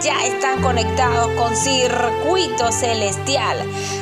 ya están conectados con Circuito Celestial.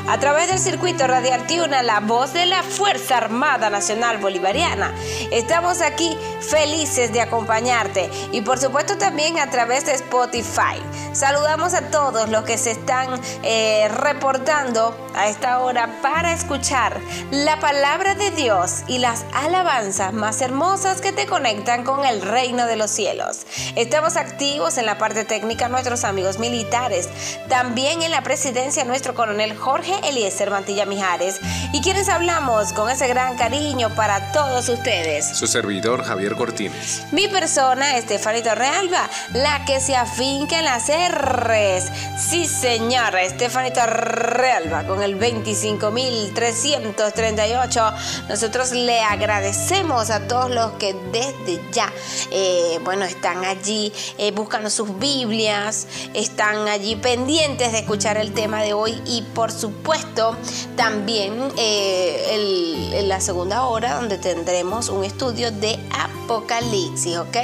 A través del Circuito Radial Tiuna, la voz de la Fuerza Armada Nacional Bolivariana. Estamos aquí felices de acompañarte y por supuesto también a través de Spotify. Saludamos a todos los que se están eh, reportando a esta hora para escuchar la palabra de Dios y las alabanzas más hermosas que te conectan con el reino de los cielos. Estamos activos en la parte técnica nuestros amigos militares, también en la presidencia nuestro coronel Jorge Eliezer Mantilla Mijares y quienes hablamos con ese gran cariño para todos ustedes. Su servidor Javier Cortines. Mi persona, Estefanito Realba, la que se afinca en las R's. Sí, señora, Estefanito Realba, con el 25.338. Nosotros le agradecemos a todos los que desde ya, eh, bueno, están allí eh, buscando sus Biblias, están allí pendientes de escuchar el tema de hoy y por supuesto también eh, en la segunda hora donde tendremos un estudio de Apocalipsis, ¿ok?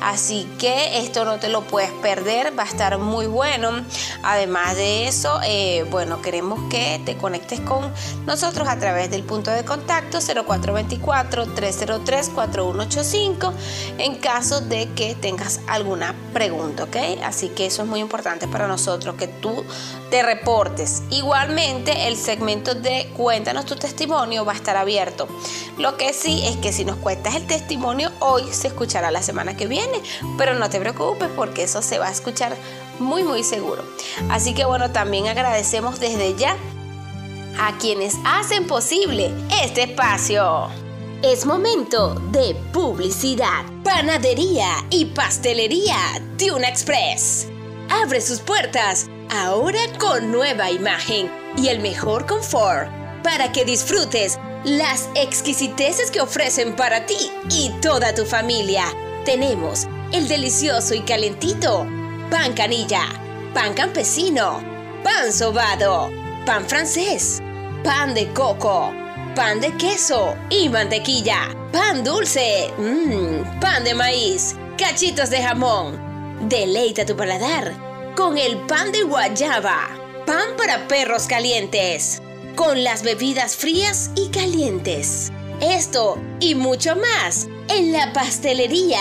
Así que esto no te lo puedes perder, va a estar muy bueno. Además de eso, bueno, queremos que te conectes con nosotros a través del punto de contacto 0424-303-4185 en caso de que tengas alguna pregunta, ¿ok? Así que eso es muy importante para nosotros, que tú te reportes. Igualmente, el segmento de Cuéntanos tu testimonio va a estar abierto. Lo que sí es que si nos cuentas el testimonio, hoy se escuchará la semana que viene, pero no te preocupes porque eso se va a escuchar muy muy seguro. Así que bueno, también agradecemos desde ya a quienes hacen posible este espacio. Es momento de publicidad. Panadería y pastelería Tuna Express. Abre sus puertas ahora con nueva imagen y el mejor confort para que disfrutes las exquisiteces que ofrecen para ti y toda tu familia. Tenemos el delicioso y calentito pan canilla, pan campesino, pan sobado, pan francés pan de coco, pan de queso y mantequilla, pan dulce, mmm, pan de maíz, cachitos de jamón. Deleita tu paladar con el pan de guayaba, pan para perros calientes, con las bebidas frías y calientes. Esto y mucho más en la pastelería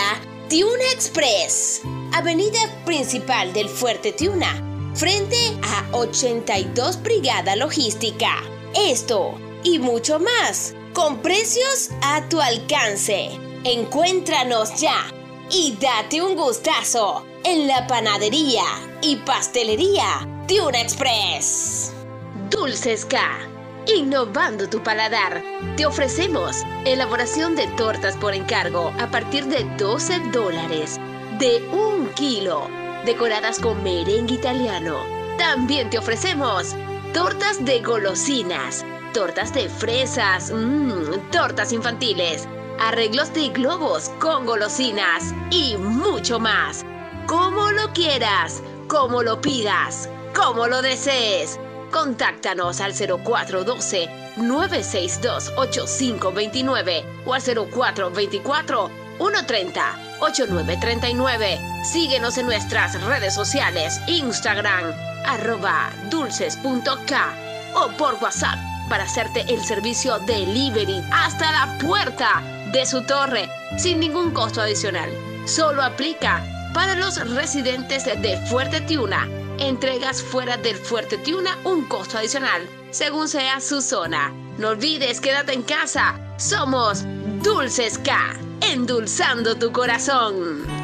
Tiuna Express, avenida principal del Fuerte Tiuna, frente a 82 Brigada Logística. Esto y mucho más, con precios a tu alcance. Encuéntranos ya y date un gustazo en la panadería y pastelería Tuna Express. Dulces K. Innovando tu paladar. Te ofrecemos elaboración de tortas por encargo a partir de 12 dólares de un kilo, decoradas con merengue italiano. También te ofrecemos tortas de golosinas, tortas de fresas, mmm, tortas infantiles, arreglos de globos con golosinas y mucho más. Como lo quieras, como lo pidas, como lo desees. Contáctanos al 0412-962-8529 o al 0424-130-8939. Síguenos en nuestras redes sociales, Instagram, arroba dulces.k o por WhatsApp para hacerte el servicio delivery hasta la puerta de su torre sin ningún costo adicional. Solo aplica para los residentes de Fuerte Tiuna. Entregas fuera del Fuerte Tiuna un costo adicional según sea su zona. No olvides, quédate en casa. Somos Dulces K, endulzando tu corazón.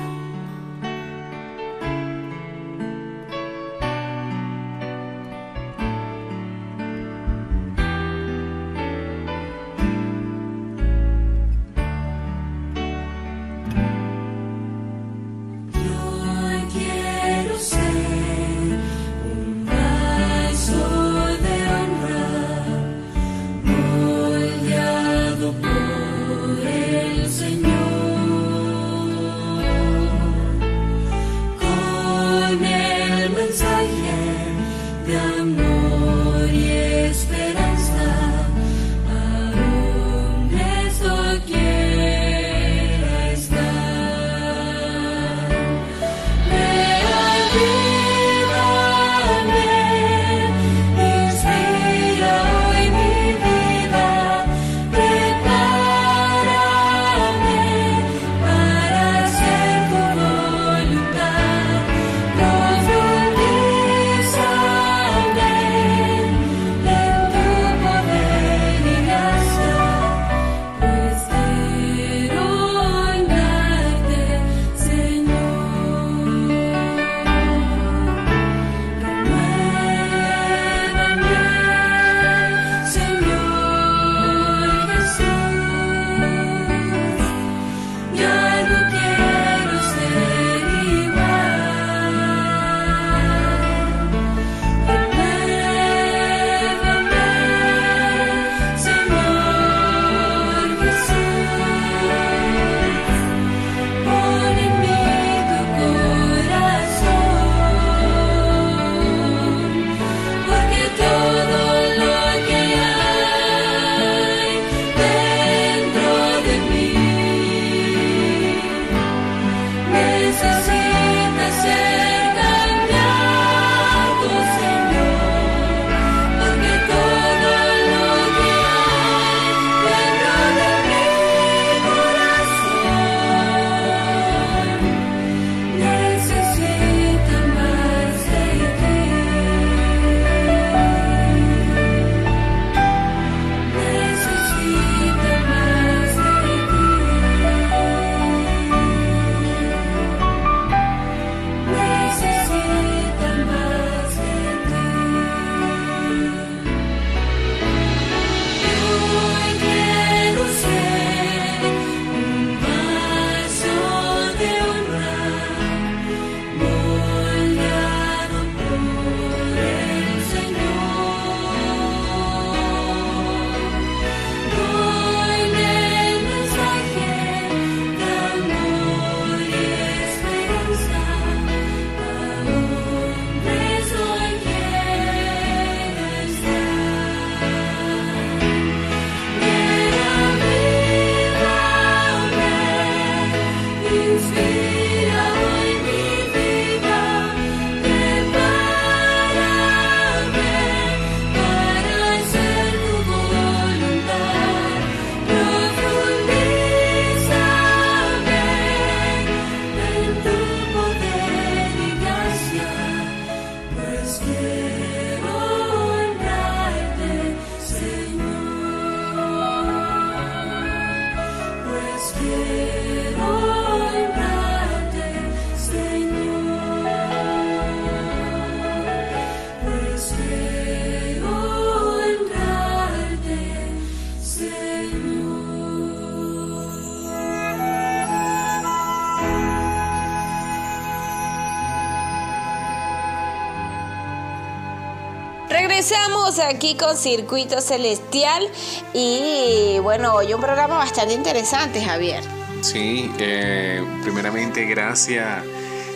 Regresamos aquí con Circuito Celestial y bueno, hoy un programa bastante interesante, Javier. Sí, eh, primeramente gracias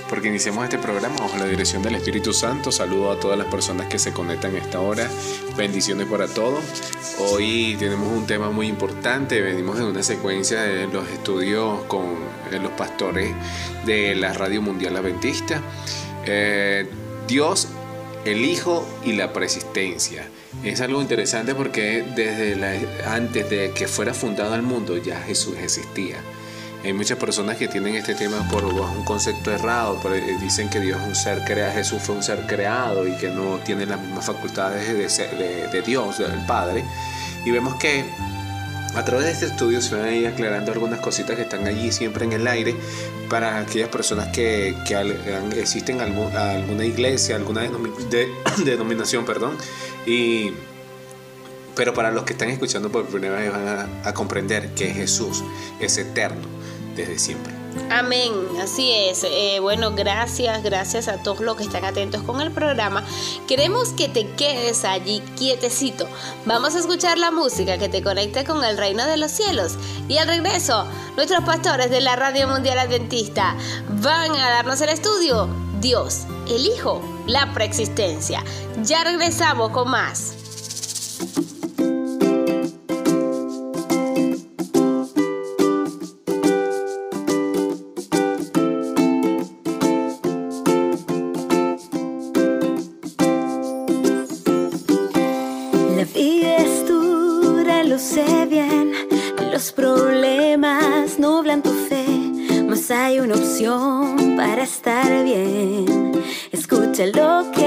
porque iniciamos este programa bajo la dirección del Espíritu Santo. Saludo a todas las personas que se conectan a esta hora. Bendiciones para todos. Hoy tenemos un tema muy importante. Venimos en una secuencia de los estudios con los pastores de la Radio Mundial Adventista. Eh, Dios, el Hijo y la persistencia. Es algo interesante porque desde antes de que fuera fundado el mundo ya Jesús existía. Hay muchas personas que tienen este tema por un concepto errado, eh, dicen que Dios es un ser creado, Jesús fue un ser creado y que no tiene las mismas facultades de, de, Dios, del Padre. Y vemos que a través de este estudio se van a ir aclarando algunas cositas que están allí siempre en el aire para aquellas personas que, existen alguna iglesia, alguna denominación, perdón, y pero para los que están escuchando por primera vez van a, comprender que Jesús es eterno desde siempre. Amén, así es. Eh, bueno, gracias, gracias a todos los que están atentos con el programa. Queremos que te quedes allí quietecito. Vamos a escuchar la música que te conecte con el reino de los cielos. Y al regreso, nuestros pastores de la Radio Mundial Adventista van a darnos el estudio. Dios, el Hijo, la preexistencia. Ya regresamos con más. Escucha lo que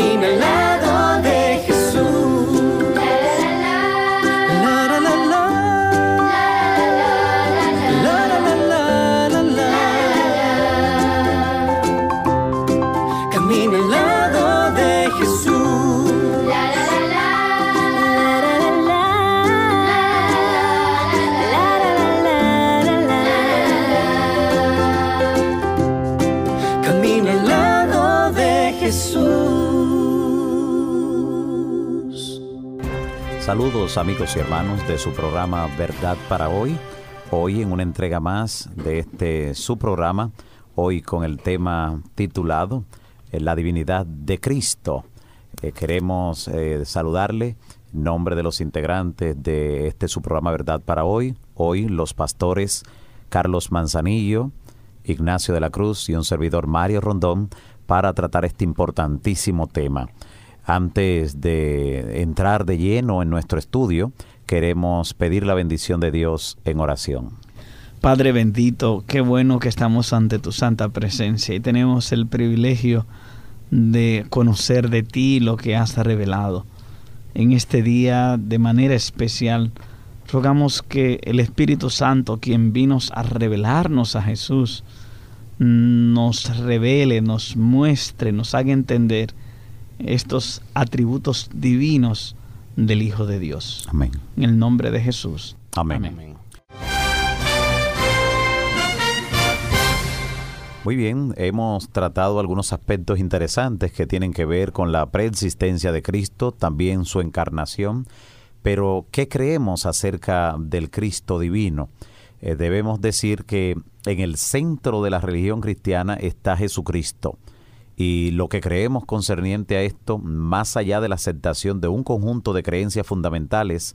camina Amigos y hermanos de su programa Verdad para hoy. Hoy en una entrega más de este su programa, hoy con el tema titulado eh, La divinidad de Cristo. Eh, queremos eh, saludarle en nombre de los integrantes de este su programa Verdad para hoy. Hoy los pastores Carlos Manzanillo, Ignacio de la Cruz y un servidor Mario Rondón para tratar este importantísimo tema. Antes de entrar de lleno en nuestro estudio, queremos pedir la bendición de Dios en oración. Padre bendito, qué bueno que estamos ante tu santa presencia y tenemos el privilegio de conocer de ti lo que has revelado. En este día, de manera especial, rogamos que el Espíritu Santo, quien vino a revelarnos a Jesús, nos revele, nos muestre, nos haga entender estos atributos divinos del Hijo de Dios. Amén. En el nombre de Jesús. Amén. Muy bien, hemos tratado algunos aspectos interesantes que tienen que ver con la preexistencia de Cristo, también su encarnación, pero ¿qué creemos acerca del Cristo divino? Eh, debemos decir que en el centro de la religión cristiana está Jesucristo. Y lo que creemos concerniente a esto, más allá de la aceptación de un conjunto de creencias fundamentales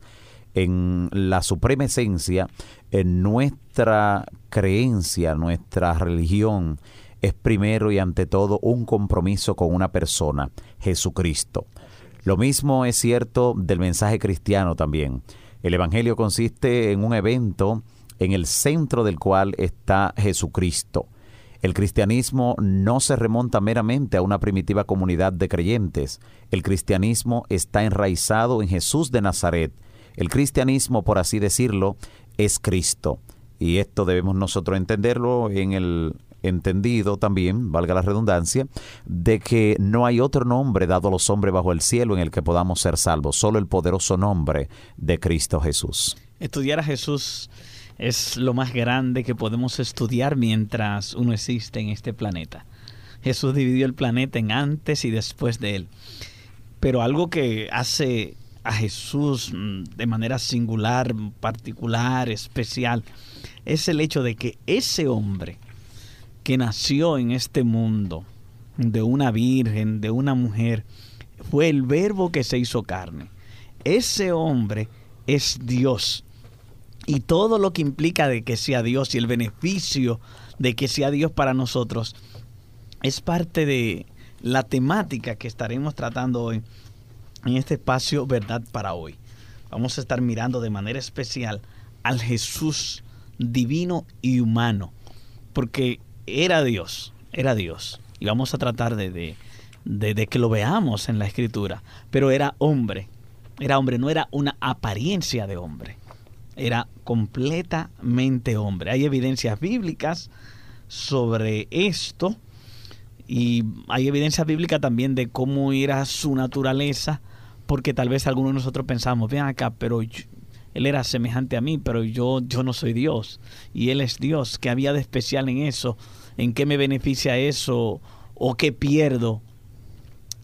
en la suprema esencia, en nuestra creencia, nuestra religión, es primero y ante todo un compromiso con una persona, Jesucristo. Lo mismo es cierto del mensaje cristiano también. El Evangelio consiste en un evento en el centro del cual está Jesucristo. El cristianismo no se remonta meramente a una primitiva comunidad de creyentes. El cristianismo está enraizado en Jesús de Nazaret. El cristianismo, por así decirlo, es Cristo. Y esto debemos nosotros entenderlo en el entendido también, valga la redundancia, de que no hay otro nombre dado a los hombres bajo el cielo en el que podamos ser salvos, solo el poderoso nombre de Cristo Jesús. Estudiar a Jesús es lo más grande que podemos estudiar mientras uno existe en este planeta. Jesús dividió el planeta en antes y después de él. Pero algo que hace a Jesús mm, de manera singular, particular, especial, es el hecho de que ese hombre que nació en este mundo, de una virgen, de una mujer, fue el verbo que se hizo carne. Ese hombre es Dios y todo lo que implica de que sea Dios y el beneficio de que sea Dios para nosotros es parte de la temática que estaremos tratando hoy en este espacio Verdad para hoy. Vamos a estar mirando de manera especial al Jesús divino y humano, porque era Dios, era Dios. Y vamos a tratar de, de, de que lo veamos en la escritura, pero era hombre, era hombre, no era una apariencia de hombre era completamente hombre. Hay evidencias bíblicas sobre esto y hay evidencia bíblica también de cómo era su naturaleza, porque tal vez algunos de nosotros pensamos, vean acá, pero él era semejante a mí, pero yo, yo no soy Dios y él es Dios. ¿Qué había de especial en eso? ¿En qué me beneficia eso? ¿O qué pierdo?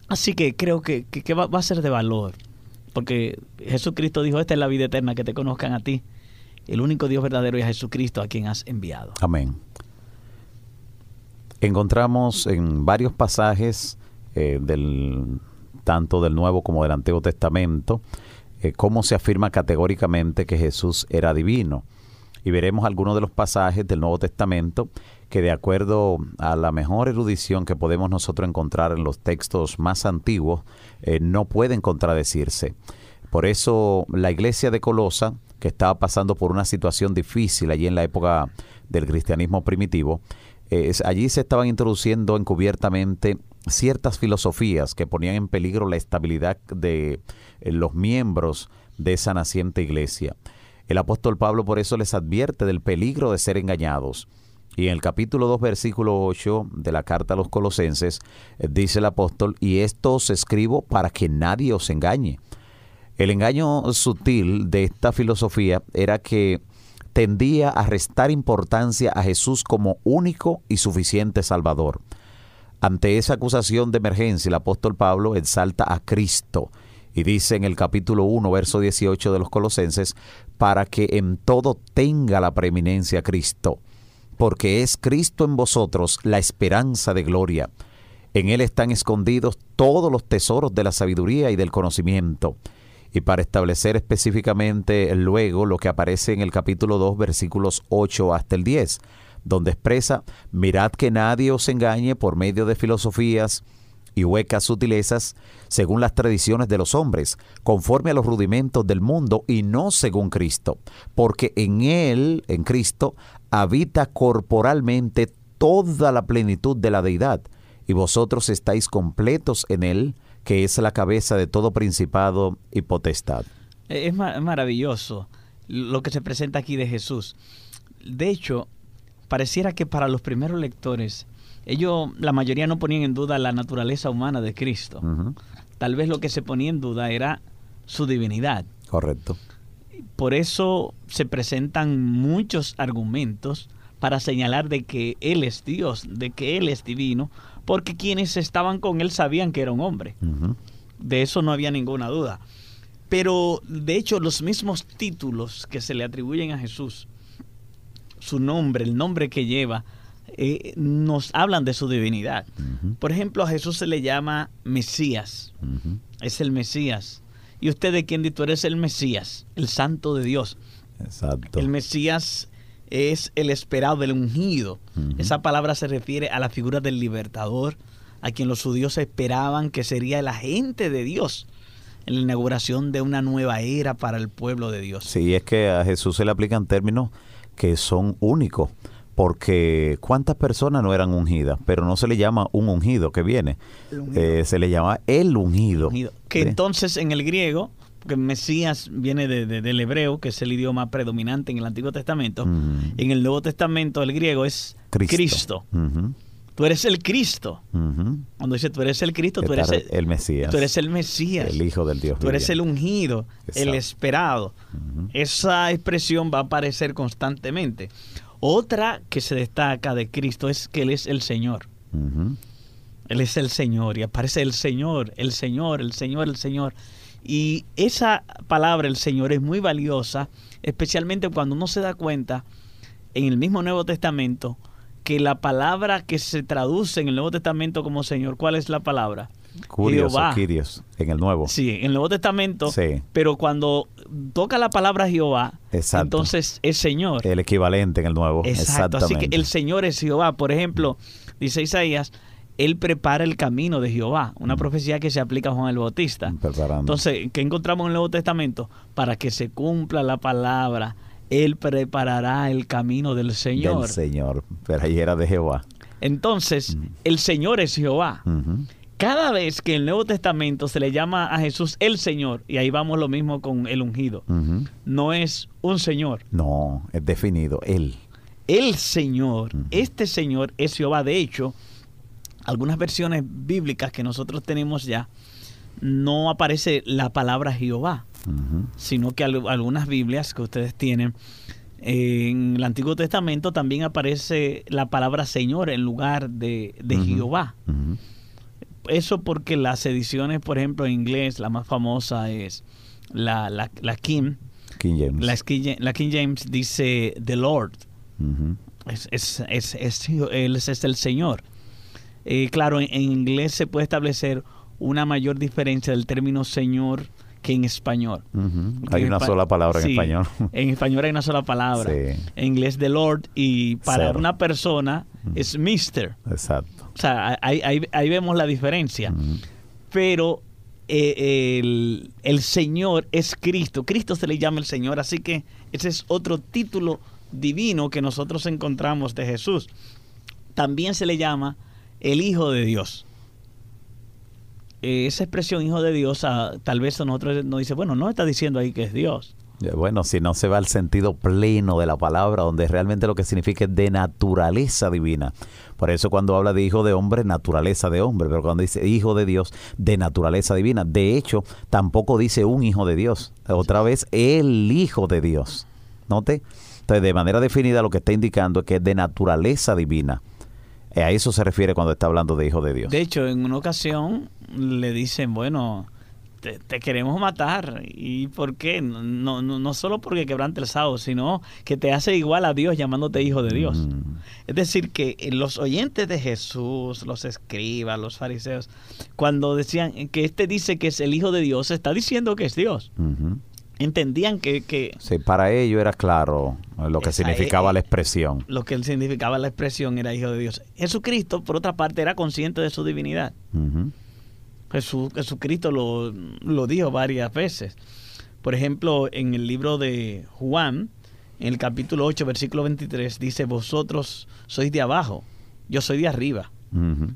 Así que creo que, va, va a ser de valor porque Jesucristo dijo, esta es la vida eterna, que te conozcan a ti. El único Dios verdadero es Jesucristo a quien has enviado. Amén. Encontramos en varios pasajes eh, del tanto del Nuevo como del Antiguo Testamento eh, cómo se afirma categóricamente que Jesús era divino. Y veremos algunos de los pasajes del Nuevo Testamento que de acuerdo a la mejor erudición que podemos nosotros encontrar en los textos más antiguos, eh, no pueden contradecirse. Por eso la iglesia de Colosa, que estaba pasando por una situación difícil allí en la época del cristianismo primitivo, allí se estaban introduciendo encubiertamente ciertas filosofías que ponían en peligro la estabilidad de eh, los miembros de esa naciente iglesia. El apóstol Pablo por eso les advierte del peligro de ser engañados. Y en el capítulo 2, versículo 8 de la carta a los colosenses, eh, dice el apóstol, y esto os escribo para que nadie os engañe. El engaño sutil de esta filosofía era que tendía a restar importancia a Jesús como único y suficiente Salvador. Ante esa acusación de emergencia, el apóstol Pablo exalta a Cristo Y dice en el capítulo 1, verso 18 de los Colosenses, para que en todo tenga la preeminencia Cristo, porque es Cristo en vosotros la esperanza de gloria. En Él están escondidos todos los tesoros de la sabiduría y del conocimiento. Y para establecer específicamente luego lo que aparece en el capítulo 2, versículos 8 hasta el 10, donde expresa, mirad que nadie os engañe por medio de filosofías y huecas sutilezas, según las tradiciones de los hombres, conforme a los rudimentos del mundo y no según Cristo, porque en Él, en Cristo, habita corporalmente toda la plenitud de la deidad, y vosotros estáis completos en Él, que es la cabeza de todo principado y potestad. Es maravilloso lo que se presenta aquí de Jesús. De hecho, pareciera que para los primeros lectores, ellos, la mayoría no ponían en duda la naturaleza humana de Cristo. Tal vez lo que se ponía en duda era su divinidad. Correcto. Por eso se presentan muchos argumentos para señalar de que Él es Dios, de que Él es divino, porque quienes estaban con Él sabían que era un hombre. De eso no había ninguna duda. Pero de hecho los mismos títulos que se le atribuyen a Jesús, su nombre, el nombre que lleva, eh, nos hablan de su divinidad. Por ejemplo, a Jesús se le llama Mesías. Es el Mesías. ¿Y usted de quién dice? Tú eres el Mesías, el Santo de Dios. Exacto. El Mesías es el esperado, el ungido. Esa palabra se refiere a la figura del libertador, a quien los judíos esperaban que sería el agente de Dios en la inauguración de una nueva era para el pueblo de Dios. Sí, es que a Jesús se le aplican términos que son únicos porque cuántas personas no eran ungidas, pero no se le llama un ungido que viene, eh, se le llama el ungido. Que entonces en el griego, porque Mesías viene de, del hebreo, que es el idioma predominante en el Antiguo Testamento, en el Nuevo Testamento el griego es Cristo. Tú eres el Cristo. Cuando dice tú eres el Cristo, tú eres el, Mesías. Tú eres el Mesías. El Hijo del Dios. Tú eres el ungido, el esperado. Esa expresión va a aparecer constantemente. Otra que se destaca de Cristo es que Él es el Señor. Él es el Señor y aparece el Señor, el Señor, el Señor, el Señor. Y esa palabra, el Señor, es muy valiosa, especialmente cuando uno se da cuenta en el mismo Nuevo Testamento que la palabra que se traduce en el Nuevo Testamento como Señor, ¿cuál es la palabra? Curios Quirios, en el Nuevo. Sí, en el Nuevo Testamento. Sí. Pero cuando toca la palabra Jehová, entonces es Señor. El equivalente en el Nuevo. Exacto. Así que el Señor es Jehová. Por ejemplo, dice Isaías, Él prepara el camino de Jehová. Una mm. profecía que se aplica a Juan el Bautista. Preparando. Entonces, ¿qué encontramos en el Nuevo Testamento? Para que se cumpla la palabra, Él preparará el camino del Señor. Del Señor. Pero ahí era de Jehová. Entonces, mm. el Señor es Jehová cada vez que en el Nuevo Testamento se le llama a Jesús el Señor, y ahí vamos lo mismo con el ungido, no es un Señor. No, es definido, Él. El Señor, este Señor es Jehová. De hecho, algunas versiones bíblicas que nosotros tenemos ya, no aparece la palabra Jehová, sino que algunas Biblias que ustedes tienen, en el Antiguo Testamento también aparece la palabra Señor en lugar de, Jehová eso porque las ediciones, por ejemplo, en inglés, la más famosa es la, la, la Kim. King James. La, King James dice The Lord. es, es, es, es, él es el Señor. Eh, claro, en, inglés se puede establecer una mayor diferencia del término Señor que en español. Hay una sola palabra en español. en español hay una sola palabra. En inglés, the Lord, y para una persona es Mister. Exacto. O sea, ahí, vemos la diferencia. Pero eh, el, Señor es Cristo. Cristo se le llama el Señor. Así que ese es otro título divino que nosotros encontramos de Jesús. También se le llama el Hijo de Dios. esa expresión Hijo de Dios, tal vez nosotros nos dice, bueno, no está diciendo ahí que es Dios. Bueno, si no se va al sentido pleno de la palabra, donde realmente lo que significa es de naturaleza divina. Por eso cuando habla de hijo de hombre, naturaleza de hombre, pero cuando dice hijo de Dios, de naturaleza divina. De hecho, tampoco dice un hijo de Dios. Otra vez, el hijo de Dios. ¿Note? Entonces, de manera definida lo que está indicando es que es de naturaleza divina. A eso se refiere cuando está hablando de hijo de Dios. De hecho, en una ocasión le dicen, bueno, te, te queremos matar. ¿Y por qué? No, no, no solo porque quebrante el sábado, sino que te hace igual a Dios llamándote hijo de Dios. Mm. Es decir, que los oyentes de Jesús, los escribas, los fariseos, cuando decían que este dice que es el hijo de Dios, está diciendo que es Dios. Ujú. Entendían que, que Sí, para ello era claro lo que Esa significaba la expresión. lo que significaba la expresión era hijo de Dios. Jesucristo, por otra parte, era consciente de su divinidad. Ujú. Jesús, Jesucristo lo, lo dijo varias veces. Por ejemplo, en el libro de Juan, en el capítulo 8, versículo 23, dice, vosotros sois de abajo, yo soy de arriba.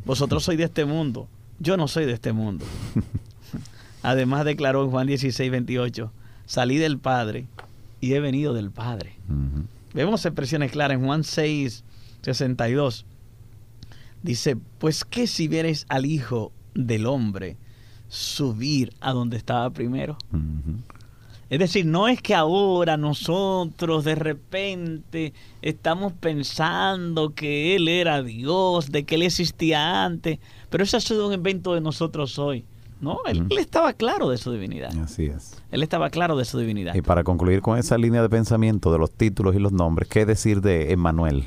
Vosotros sois de este mundo, yo no soy de este mundo. Además declaró en Juan 16, 28, salí del Padre y he venido del Padre. Vemos expresiones claras en Juan 6, 62. Dice, pues que si vieres al Hijo del Hombre subir a donde estaba primero. Es decir, no es que ahora nosotros de repente estamos pensando que Él era Dios, de que Él existía antes, pero eso ha sido un invento de nosotros hoy. No, él, él estaba claro de su divinidad. Así es. Él estaba claro de su divinidad. Y para concluir con esa línea de pensamiento de los títulos y los nombres, ¿qué decir de Emmanuel?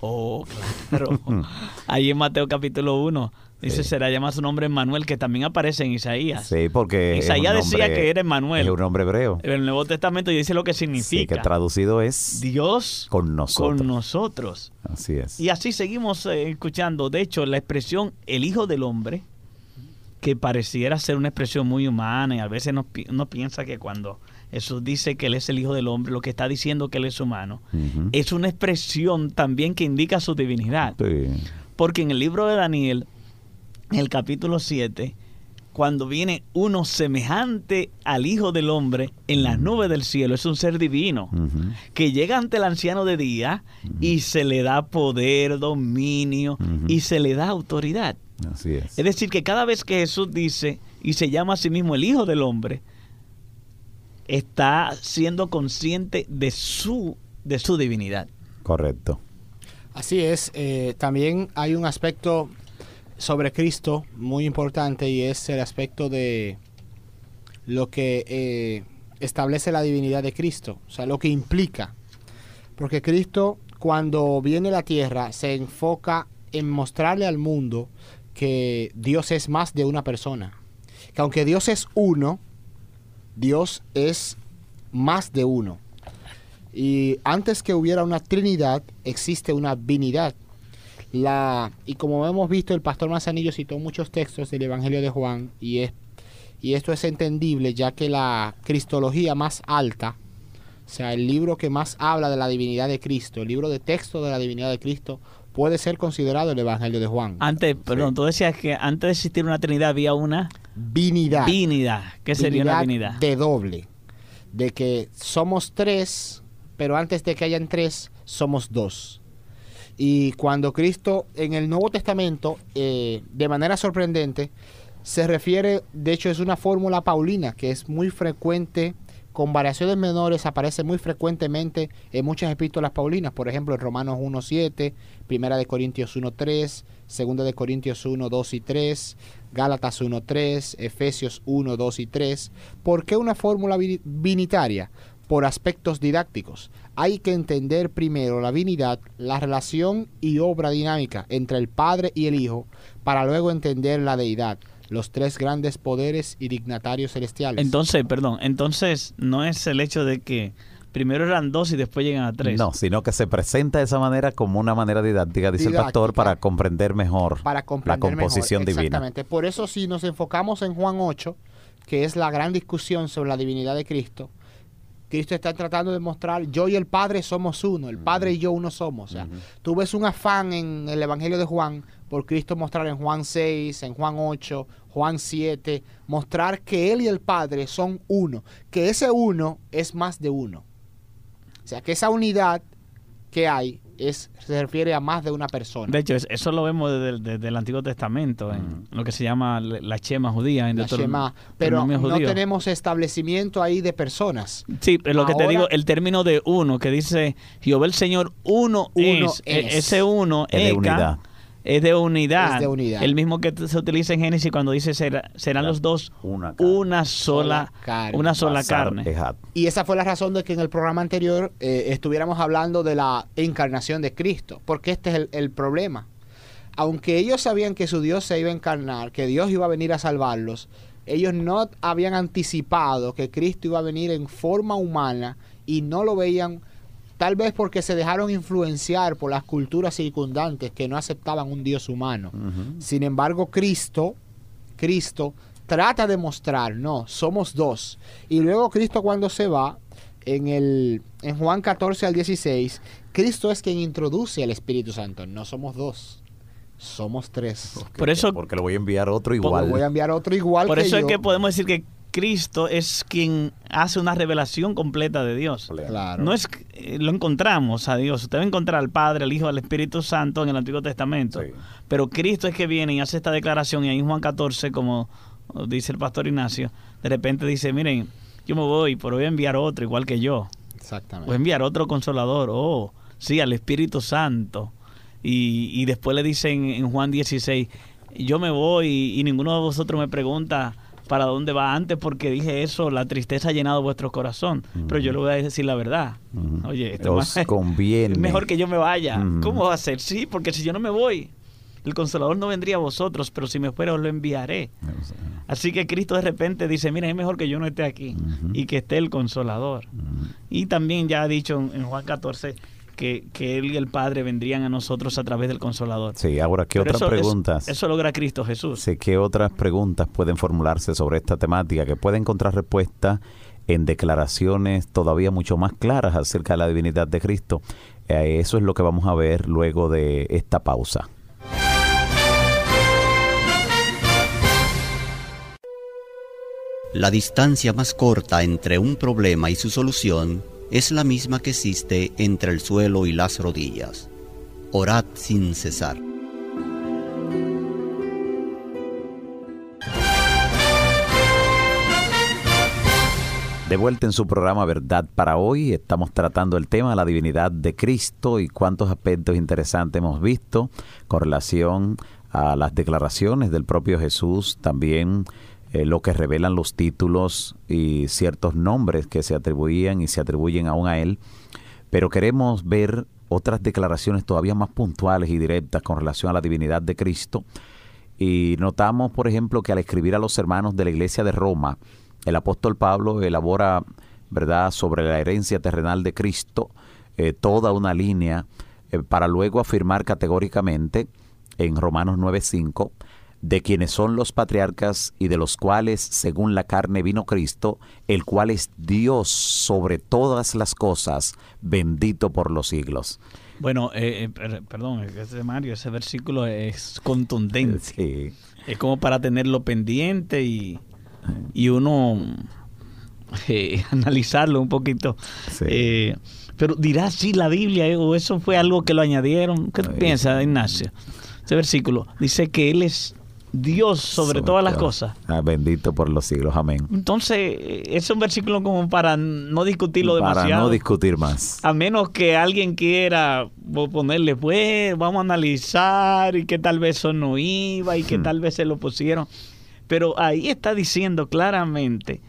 Oh, claro. Ahí en Mateo capítulo 1 dice, será llamado su nombre Emmanuel, que también aparece en Isaías. Sí, porque Isaías decía nombre- que era Emmanuel. Es un nombre hebreo. En el Nuevo Testamento dice lo que Sí, que significa. traducido es Dios con nosotros. con nosotros. Así es. Y así seguimos eh, escuchando. De hecho, la expresión el Hijo del Hombre, que pareciera ser una expresión muy humana, y a veces uno, pi- uno piensa que cuando Jesús dice que Él es el Hijo del Hombre, lo que está diciendo que Él es humano, es una expresión también que indica su divinidad. Sí. Porque en el libro de Daniel, en el capítulo 7, cuando viene uno semejante al Hijo del Hombre en las nubes del cielo, es un ser divino que llega ante el anciano de día y se le da poder, dominio y se le da autoridad. Así es. Es decir, que cada vez que Jesús dice y se llama a sí mismo el Hijo del Hombre, está siendo consciente de su, de su divinidad. Correcto. Así es, eh, también hay un aspecto sobre Cristo muy importante y es el aspecto de lo que eh, establece la divinidad de Cristo, o sea, lo que implica. Porque Cristo cuando viene a la tierra se enfoca en mostrarle al mundo que Dios es más de una persona. Que aunque Dios es uno, Dios es más de uno. Y antes que hubiera una Trinidad, existe una Vinidad. La, y como hemos visto, el pastor Manzanillo citó muchos textos del Evangelio de Juan, y, es, y esto es entendible ya que la cristología más alta, o sea, el libro que más habla de la divinidad de Cristo, el libro de texto de la divinidad de Cristo, puede ser considerado el Evangelio de Juan. Antes, perdón, tú decías que antes de existir una Trinidad había una Vinidad. ¿Qué sería una divinidad? De doble. De que somos tres, pero antes de que hayan tres, somos dos. Y cuando Cristo en el Nuevo Testamento, eh, de manera sorprendente, se refiere, de hecho es una fórmula paulina que es muy frecuente, con variaciones menores, aparece muy frecuentemente en muchas epístolas paulinas, por ejemplo en Romanos 1.7, Primera de Corintios 1.3, Segunda de Corintios 1, 2 y 3, Gálatas 1, 3, Efesios 1, 2 y 3. ¿Por qué una fórmula vi- vinitaria? Por aspectos didácticos. Hay que entender primero la vinidad, la relación y obra dinámica entre el Padre y el Hijo, para luego entender la deidad, los tres grandes poderes y dignatarios celestiales. Entonces, perdón, entonces no es el hecho de que primero eran dos y después llegan a tres. No, sino que se presenta de esa manera como una manera didáctica, dice el pastor, para comprender mejor para la comprender composición mejor. divina. Exactamente. Por eso si nos enfocamos en Juan 8, que es la gran discusión sobre la divinidad de Cristo, Cristo está tratando de mostrar, yo y el Padre somos uno, el Padre y yo uno somos. O sea, tú ves un afán en el Evangelio de Juan por Cristo mostrar en Juan 6, en Juan 8, Juan 7, mostrar que Él y el Padre son uno, que ese uno es más de uno. O sea, que esa unidad que hay es, se refiere a más de una persona. De hecho, es- eso lo vemos desde, el- desde el Antiguo Testamento, en lo que se llama la Shema judía, en la Shema, pero no judío. tenemos establecimiento ahí de personas. Sí, pero lo que te digo, el término de uno, que dice Jehová el Señor, uno, Uno es, es. e- ese uno, Es de unidad. Es de unidad. Es de unidad. El mismo que se utiliza en Génesis cuando dice será- serán los dos Una carne. una sola, Sola carne. una sola carne. Y esa fue la razón de que en el programa anterior eh, estuviéramos hablando de la encarnación de Cristo, porque este es el, el problema. Aunque ellos sabían que su Dios se iba a encarnar, que Dios iba a venir a salvarlos, ellos no habían anticipado que Cristo iba a venir en forma humana y no lo veían tal vez porque se dejaron influenciar por las culturas circundantes que no aceptaban un Dios humano. Sin embargo, Cristo, Cristo trata de mostrar, no, somos dos. Y luego Cristo cuando se va, en, el, en Juan 14 al 16, Cristo es quien introduce al Espíritu Santo. No somos dos, somos tres. Por eso, Porque le voy a enviar otro Porque igual. voy a enviar otro igual por que eso es que podemos decir que Cristo es quien hace una revelación completa de Dios. Claro. No es eh, lo encontramos a Dios. Usted va a encontrar al Padre, al Hijo, al Espíritu Santo en el Antiguo Testamento. Sí. Pero Cristo es que viene y hace esta declaración. Y ahí en Juan 14, como dice el pastor Ignacio, de repente dice, miren, yo me voy, pero voy a enviar otro igual que yo. Exactamente. Voy a enviar otro consolador. Oh, sí, al Espíritu Santo. Y, y después le dicen en Juan 16, yo me voy y, y ninguno de vosotros me pregunta para dónde va antes porque dije eso, la tristeza ha llenado vuestro corazón. Pero yo le voy a decir la verdad. Oye, esto Os es conviene. mejor que yo me vaya. ¿Cómo va a ser? Sí, porque si yo no me voy, el consolador no vendría a vosotros, pero si me fuera os lo enviaré. Así que Cristo de repente dice, mira, es mejor que yo no esté aquí y que esté el consolador. Y también ya ha dicho en en Juan 14 que, que Él y el Padre vendrían a nosotros a través del consolador. Sí, ahora, ¿qué Pero otras eso- preguntas? Eso, logra Cristo Jesús. Sí, ¿qué otras preguntas pueden formularse sobre esta temática que puede encontrar respuesta en declaraciones todavía mucho más claras acerca de la divinidad de Cristo? Eh, eso es lo que vamos a ver luego de esta pausa. La distancia más corta entre un problema y su solución es la misma que existe entre el suelo y las rodillas. Orad sin cesar. De vuelta en su programa Verdad para hoy, estamos tratando el tema de la divinidad de Cristo y cuántos aspectos interesantes hemos visto con relación a las declaraciones del propio Jesús, también eh, lo que revelan los títulos y ciertos nombres que se atribuían y se atribuyen aún a él. Pero queremos ver otras declaraciones todavía más puntuales y directas con relación a la divinidad de Cristo. Y notamos, por ejemplo, que al escribir a los hermanos de la iglesia de Roma, el apóstol Pablo elabora, ¿verdad?, sobre la herencia terrenal de Cristo, eh, toda una línea eh, para luego afirmar categóricamente en Romanos 9:5 de quienes son los patriarcas y de los cuales, según la carne, vino Cristo, el cual es Dios sobre todas las cosas, bendito por los siglos. Bueno, eh, eh, per- perdón, ese Mario, ese versículo es contundente. Sí. Es como para tenerlo pendiente y, y uno eh, analizarlo un poquito. Sí. Eh, pero dirá sí la Biblia o eso fue algo que lo añadieron. ¿Qué piensas, Ignacio? Ese versículo dice que Él es Dios sobre, todas las cosas. Ah, bendito por los siglos, amén. Entonces, eh, es un versículo como para no discutirlo Para demasiado. no discutir más. A menos que alguien quiera ponerle, pues, vamos a analizar y que tal vez eso no iba y que Hmm. tal vez se lo pusieron. Pero ahí está diciendo claramente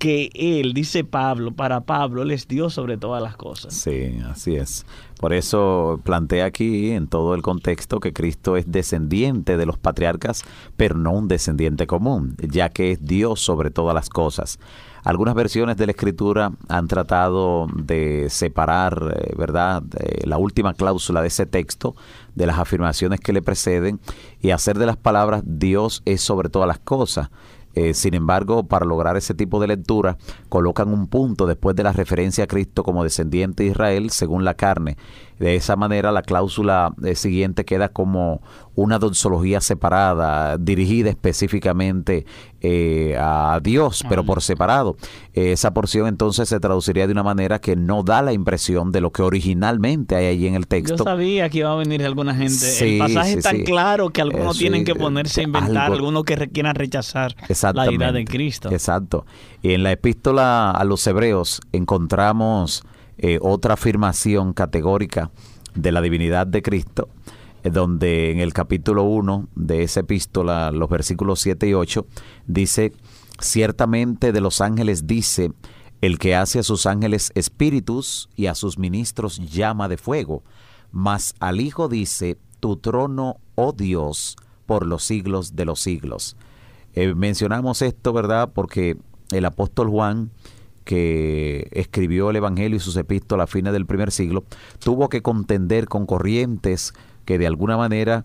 que él, dice Pablo, para Pablo, él es Dios sobre todas las cosas. Sí, así es. Por eso plantea aquí en todo el contexto que Cristo es descendiente de los patriarcas, pero no un descendiente común, ya que es Dios sobre todas las cosas. Algunas versiones de la Escritura han tratado de separar, eh, ¿verdad?, la última cláusula de ese texto de las afirmaciones que le preceden y hacer de las palabras Dios es sobre todas las cosas. Eh, sin embargo, para lograr ese tipo de lectura, colocan un punto después de la referencia a Cristo como descendiente de Israel según la carne. De esa manera, la cláusula eh, siguiente queda como una doxología separada, dirigida específicamente eh, a Dios, pero por separado. Eh, esa porción entonces se traduciría de una manera que no da la impresión de lo que originalmente hay allí en el Yo texto. sabía que iba a venir alguna gente. Sí, el pasaje sí, es tan sí. claro que algunos tienen que es, ponerse a eh, inventar, algo- algunos que quieran rechazar la idea de Cristo. Exacto. Y en la epístola a los hebreos encontramos eh, otra afirmación categórica de la divinidad de Cristo. eh, donde en el capítulo 1 de esa epístola, los versículos 7 y 8, dice, ciertamente de los ángeles dice, el que hace a sus ángeles espíritus y a sus ministros llama de fuego, mas al Hijo dice, tu trono, oh Dios, por los siglos de los siglos. Eh, mencionamos esto, ¿verdad? Porque el apóstol Juan, que escribió el Evangelio y sus epístolas a fines del primer siglo, tuvo que contender con corrientes que de alguna manera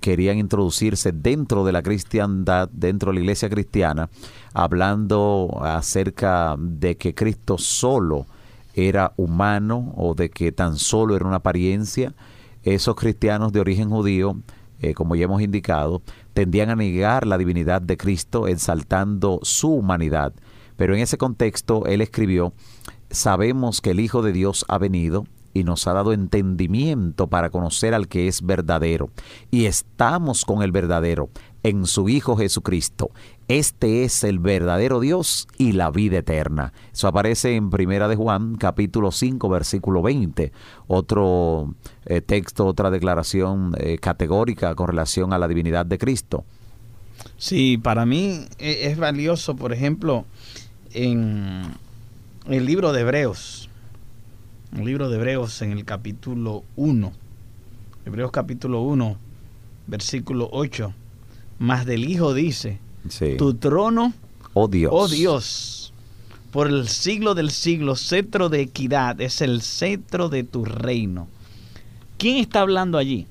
querían introducirse dentro de la cristiandad, dentro de la iglesia cristiana, hablando acerca de que Cristo solo era humano o de que tan solo era una apariencia. Esos cristianos de origen judío, eh, como ya hemos indicado, tendían a negar la divinidad de Cristo exaltando su humanidad. Pero en ese contexto él escribió, sabemos que el Hijo de Dios ha venido y nos ha dado entendimiento para conocer al que es verdadero. Y estamos con el verdadero en su Hijo Jesucristo. Este es el verdadero Dios y la vida eterna. Eso aparece en Primera de Juan, capítulo 5, versículo 20. Otro eh, texto, otra declaración eh, categórica con relación a la divinidad de Cristo. Sí, para mí e, es valioso, por ejemplo, en el libro de Hebreos, el libro de Hebreos en el capítulo 1, Hebreos capítulo 1, versículo 8, más del Hijo dice, Sí. tu trono, Oh Dios. oh Dios, por el siglo del siglo, cetro de equidad, es el cetro de tu reino. ¿Quién está hablando allí?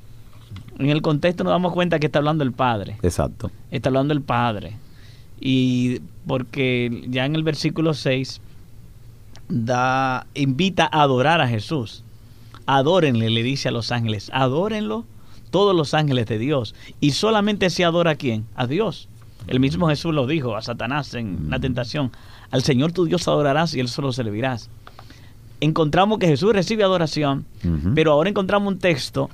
En el contexto nos damos cuenta que está hablando el Padre Exacto. está hablando el Padre. Y porque ya en el versículo 6 da, invita a adorar a Jesús. Adórenle, le dice a los ángeles. Adórenlo todos los ángeles de Dios. Y solamente se adora a quién? A Dios. El mismo Jesús lo dijo a Satanás en la tentación. Al Señor tu Dios adorarás y Él solo servirás. Encontramos que Jesús recibe adoración, pero ahora encontramos un texto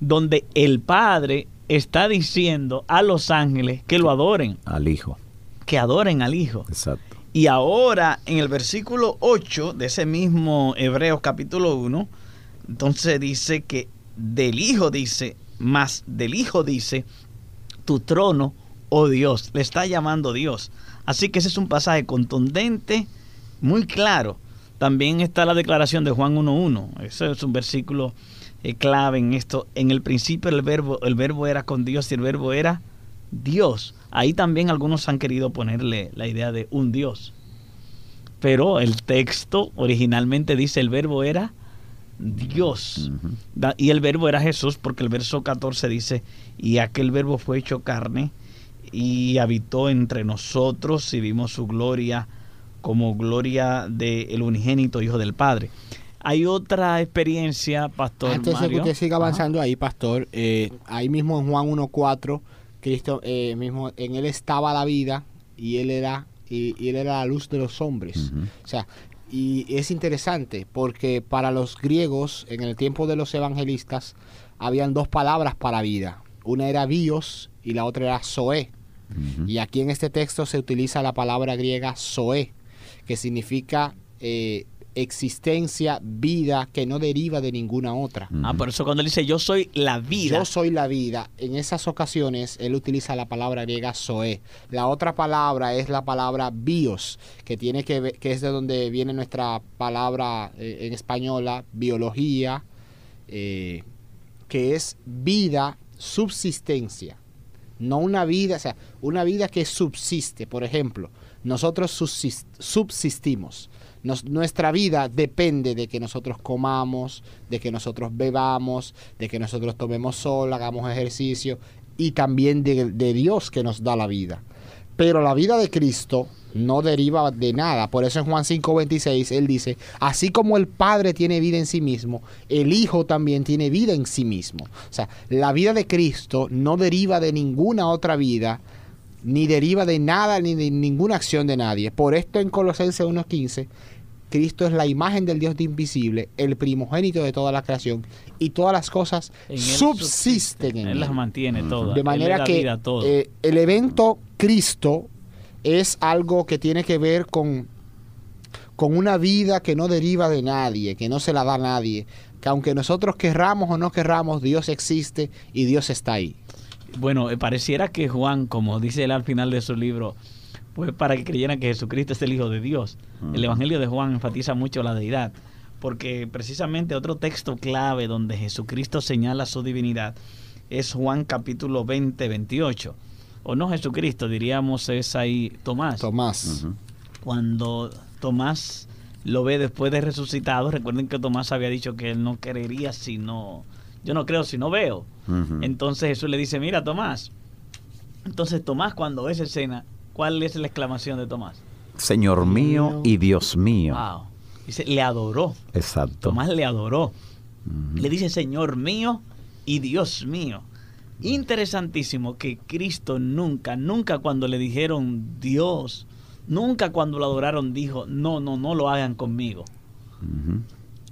donde el Padre está diciendo a los ángeles que lo adoren, Al Hijo. Que adoren al Hijo. Exacto. Y ahora en el versículo 8 de ese mismo Hebreos capítulo 1, entonces dice que del Hijo dice, más del Hijo dice, tu trono, oh Dios, le está llamando Dios. Así que ese es un pasaje contundente, muy claro. También está la declaración de Juan 1.1. Ese es un versículo eh, clave en esto. En el principio el verbo, el verbo era con Dios y el verbo era Dios. Ahí también algunos han querido ponerle la idea de un Dios. Pero el texto originalmente dice el verbo era Dios. Y el verbo era Jesús porque el verso 14 dice, y aquel verbo fue hecho carne y habitó entre nosotros y vimos su gloria como gloria del unigénito Hijo del Padre. Hay otra experiencia, Pastor Antes de que usted siga Ajá. avanzando ahí, pastor, eh, ahí mismo en Juan 1.4, Cristo, eh, mismo, en él estaba la vida y él era y, y él era la luz de los hombres. O sea, y es interesante porque para los griegos, en el tiempo de los evangelistas, habían dos palabras para vida. Una era bios y la otra era zoe. Y aquí en este texto se utiliza la palabra griega zoe, que significa eh, existencia, vida, que no deriva de ninguna otra. Ah, por eso cuando él dice yo soy la vida. Yo soy la vida. En esas ocasiones él utiliza la palabra griega zoe. La otra palabra es la palabra bios, que tiene que ver, que es de donde viene nuestra palabra eh, en española biología, eh, que es vida, subsistencia. No una vida, o sea, una vida que subsiste. Por ejemplo, nosotros subsis- subsistimos. Nuestra vida depende de que nosotros comamos, de que nosotros bebamos, de que nosotros tomemos sol, hagamos ejercicio y también de, de Dios que nos da la vida. Pero la vida de Cristo no deriva de nada. Por eso en Juan 5:26 él dice, así como el Padre tiene vida en sí mismo, el Hijo también tiene vida en sí mismo. O sea, la vida de Cristo no deriva de ninguna otra vida, ni deriva de nada, ni de ninguna acción de nadie. Por esto en Colosenses 1:15, Cristo es la imagen del Dios invisible, el primogénito de toda la creación, y todas las cosas En subsisten en Él él. las mantiene todas. De manera que vida eh, el evento Cristo es algo que tiene que ver con, con una vida que no deriva de nadie, que no se la da a nadie, que aunque nosotros querramos o no querramos, Dios existe y Dios está ahí. Bueno, eh, pareciera que Juan, como dice él al final de su libro, pues para que creyeran que Jesucristo es el Hijo de Dios. El Evangelio de Juan enfatiza mucho la deidad, porque precisamente otro texto clave donde Jesucristo señala su divinidad es Juan capítulo 20, 28. O no Jesucristo, diríamos es ahí Tomás. Tomás. Cuando Tomás lo ve después de resucitado, recuerden que Tomás había dicho que él no creería si no, yo no creo si no veo. Entonces Jesús le dice, mira Tomás. Entonces Tomás cuando ve esa escena, ¿cuál es la exclamación de Tomás? Señor mío y Dios mío. Wow. Dice, le adoró. Exacto. Tomás le adoró. Le dice, Señor mío y Dios mío. Interesantísimo que Cristo nunca, nunca cuando le dijeron Dios, nunca cuando lo adoraron dijo, no, no, no lo hagan conmigo.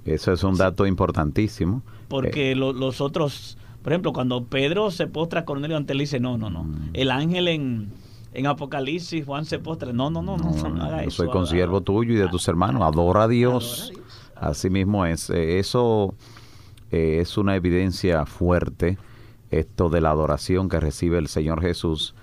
Eso es un dato importantísimo. Porque lo- los otros, por ejemplo, cuando Pedro se postra a Cornelio ante él, dice, no, no, no. Mm. El ángel en, en Apocalipsis, Juan se postra, no, no, no, no, no, no haga yo eso. soy consiervo tuyo y de tus hermanos. Adora a Dios. Adora a Dios. Así mismo es. Eh, Eso eh, es una evidencia fuerte, esto de la adoración que recibe el Señor Jesús.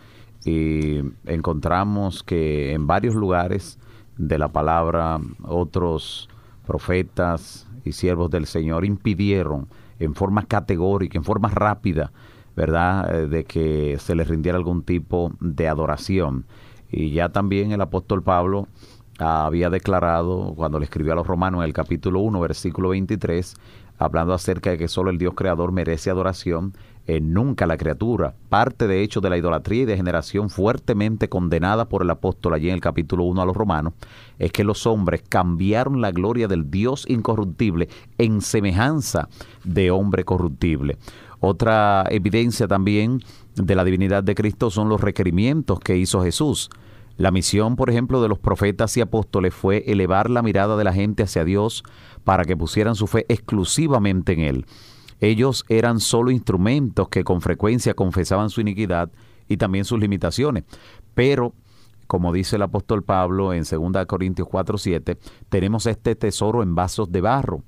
Y encontramos que en varios lugares de la palabra otros profetas y siervos del Señor impidieron en forma categórica, en forma rápida, ¿verdad?, Eh, de que se les rindiera algún tipo de adoración. Y ya también el apóstol Pablo había declarado, cuando le escribió a los romanos en el capítulo 1, versículo 23, hablando acerca de que solo el Dios creador merece adoración, eh, nunca la criatura. Parte de hecho de la idolatría y degeneración fuertemente condenada por el apóstol allí en el capítulo 1 a los romanos, es que los hombres cambiaron la gloria del Dios incorruptible en semejanza de hombre corruptible. Otra evidencia también de la divinidad de Cristo son los requerimientos que hizo Jesús. La misión, por ejemplo, de los profetas y apóstoles fue elevar la mirada de la gente hacia Dios para que pusieran su fe exclusivamente en Él. Ellos eran solo instrumentos que con frecuencia confesaban su iniquidad y también sus limitaciones. Pero, como dice el apóstol Pablo en 2 Corintios 4:7, tenemos este tesoro en vasos de barro.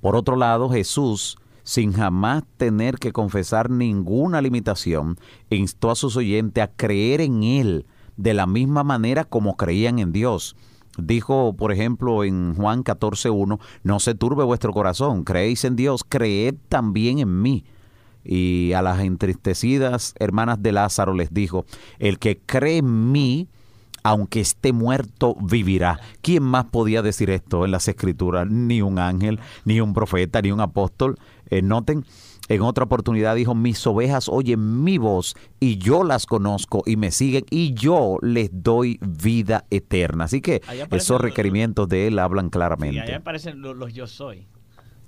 Por otro lado, Jesús, sin jamás tener que confesar ninguna limitación, instó a sus oyentes a creer en Él de la misma manera como creían en Dios. Dijo, por ejemplo, en Juan 14.1, no se turbe vuestro corazón, creéis en Dios, creed también en mí. Y a las entristecidas hermanas de Lázaro les dijo, el que cree en mí, aunque esté muerto, vivirá. ¿Quién más podía decir esto en las escrituras? Ni un ángel, ni un profeta, ni un apóstol. Eh, noten, en otra oportunidad dijo, mis ovejas oyen mi voz y yo las conozco y me siguen y yo les doy vida eterna. Así que esos los- requerimientos de él hablan Y ahí claramente. aparecen lo- los, yo soy.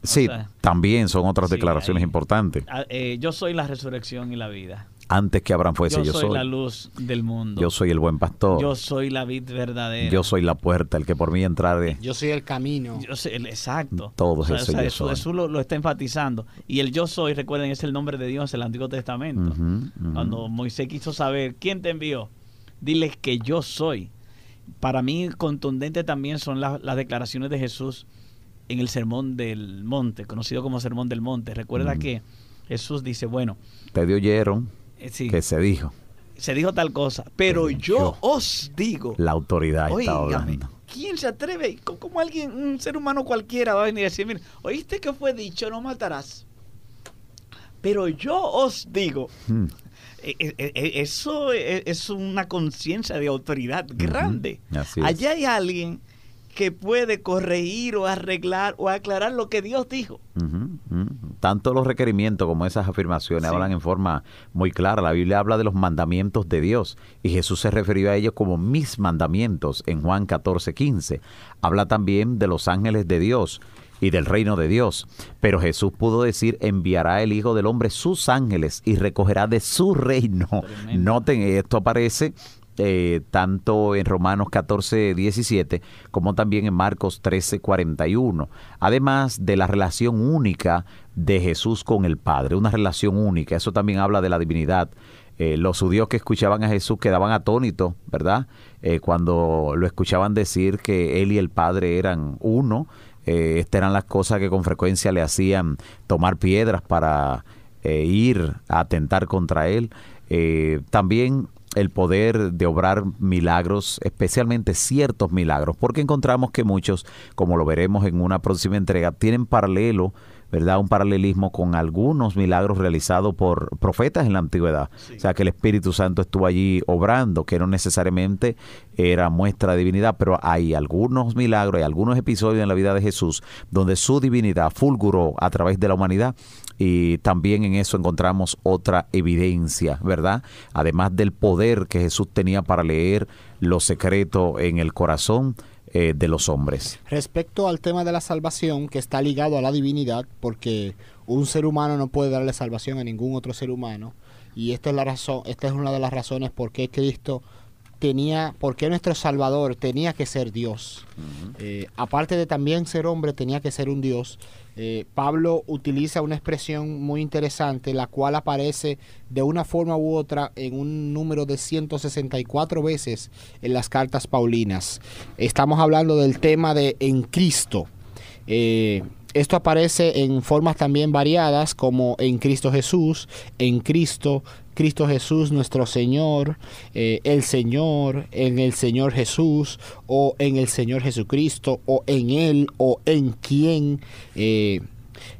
Sí, sea, también son otras sí, declaraciones ahí- importantes. Ah, eh, yo soy la resurrección y la vida. Antes que Abraham fuese, yo, yo, soy, soy. la luz del mundo. Yo soy el buen pastor. Yo soy la vid verdadera. Yo soy la puerta, el que por mí entrare. Yo soy el camino. Yo soy el- exacto. Todo O sea, ese o sea, yo Jesús, soy. Jesús lo, lo está enfatizando. Y el yo soy, recuerden, es el nombre de Dios en el Antiguo Testamento. Cuando Moisés quiso saber quién te envió, diles que yo soy. Para mí, contundente también son la- las declaraciones de Jesús en el Sermón del Monte, conocido como Sermón del Monte. Recuerda que Jesús dice, bueno, Ustedes oyeron sí, que se dijo. se dijo tal cosa, pero Pero yo, yo- os digo. La autoridad está hablando. ¿Quién se atreve? ¿Cómo alguien, un ser humano cualquiera va a venir a decir, mira, oíste que fue dicho, no matarás? Pero yo os digo, Mm, eh, eh, eh, eso es, una conciencia de autoridad grande. Allá hay alguien que puede corregir o arreglar o aclarar lo que Dios dijo. Tanto los requerimientos como esas afirmaciones Sí. hablan en forma muy clara. La Biblia habla de los mandamientos de Dios y Jesús se refirió a ellos como mis mandamientos en Juan 14, 15. Habla también de los ángeles de Dios y del reino de Dios. Pero Jesús pudo decir, enviará el Hijo del Hombre sus ángeles y recogerá de su reino. Tremendo. Noten, esto aparece eh, tanto en Romanos 14, 17 como también en Marcos 13, 41. Además de la relación única de Jesús con el Padre, una relación única. Eso también habla de la divinidad. Eh, los judíos que escuchaban a Jesús quedaban atónitos, ¿verdad? Eh, cuando lo escuchaban decir que él y el Padre eran uno estas eran las cosas que con frecuencia le hacían tomar piedras para ir a atentar contra él. También el poder de obrar milagros, especialmente ciertos milagros, porque encontramos que muchos, como lo veremos en una próxima entrega, tienen paralelo ¿verdad? Un paralelismo con algunos milagros realizados por profetas en la antigüedad. O sea, que el Espíritu Santo estuvo allí obrando, que no necesariamente era muestra de divinidad, pero hay algunos milagros, hay algunos episodios en la vida de Jesús donde su divinidad fulguró a través de la humanidad y también en eso encontramos otra evidencia, ¿verdad? Además del poder que Jesús tenía para leer lo secreto en el corazón, eh, de los hombres. Respecto al tema de la salvación, que está ligado a la divinidad, porque un ser humano no puede darle salvación a ningún otro ser humano, y esta es la razón, esta es una de las razones por qué Cristo tenía, por qué nuestro Salvador tenía que ser Dios. Eh, aparte de también ser hombre, tenía que ser un Dios. Eh, Pablo utiliza una expresión muy interesante, la cual aparece de una forma u otra en un número de 164 veces en las cartas paulinas. Estamos hablando del tema de en Cristo. Eh, esto aparece en formas también variadas como en Cristo Jesús, en Cristo, Cristo Jesús nuestro Señor, eh, el Señor, en el Señor Jesús, o en el Señor Jesucristo, o en Él, o en quién. Eh,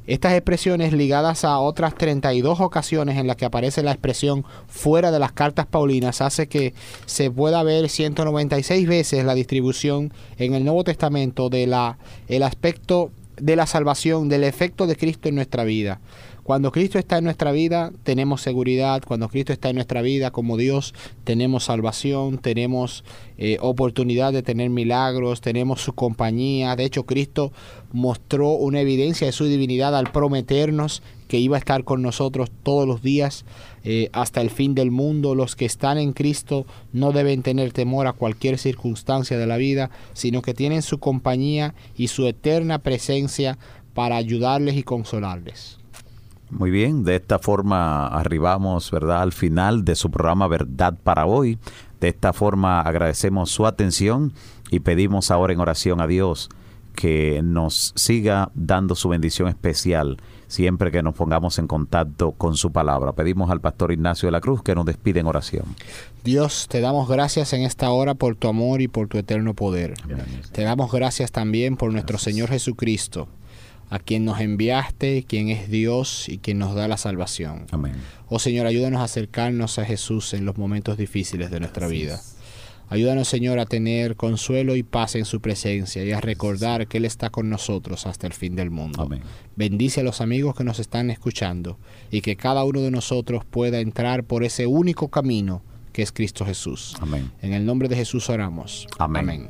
estas expresiones ligadas a otras 32 ocasiones en las que aparece la expresión fuera de las cartas paulinas hace que se pueda ver 196 veces la distribución en el Nuevo Testamento de la el aspecto de la salvación, del efecto de Cristo en nuestra vida. Cuando Cristo está en nuestra vida, tenemos seguridad. Cuando Cristo está en nuestra vida como Dios, tenemos salvación, tenemos eh, oportunidad de tener milagros, tenemos su compañía. De hecho, Cristo mostró una evidencia de su divinidad al prometernos que iba a estar con nosotros todos los días eh, hasta el fin del mundo. Los que están en Cristo no deben tener temor a cualquier circunstancia de la vida, sino que tienen su compañía y su eterna presencia para ayudarles y consolarles. Muy bien, de esta forma arribamos, ¿verdad?, al final de su programa Verdad para hoy. De esta forma agradecemos su atención y pedimos ahora en oración a Dios que nos siga dando su bendición especial siempre que nos pongamos en contacto con su palabra. Pedimos al pastor Ignacio de la Cruz que nos despide en oración. Dios, te damos gracias en esta hora por tu amor y por tu eterno poder. Te damos gracias también por nuestro Señor Jesucristo a quien nos enviaste, quien es Dios y quien nos da la salvación. Amén. Oh Señor, ayúdanos a acercarnos a Jesús en los momentos difíciles de nuestra vida. Ayúdanos, Señor, a tener consuelo y paz en su presencia y a recordar que Él está con nosotros hasta el fin del mundo. Amén. Bendice a los amigos que nos están escuchando y que cada uno de nosotros pueda entrar por ese único camino que es Cristo Jesús. Amén. En el nombre de Jesús oramos. Amén.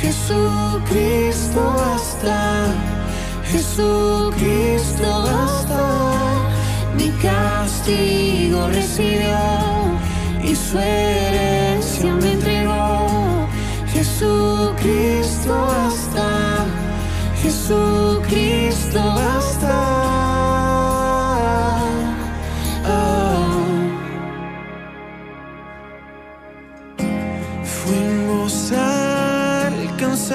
Jesucristo basta, Jesucristo basta. Mi castigo recibió y su herencia me entregó. Jesucristo basta, Jesucristo basta. Oh. Fuimos alcanzados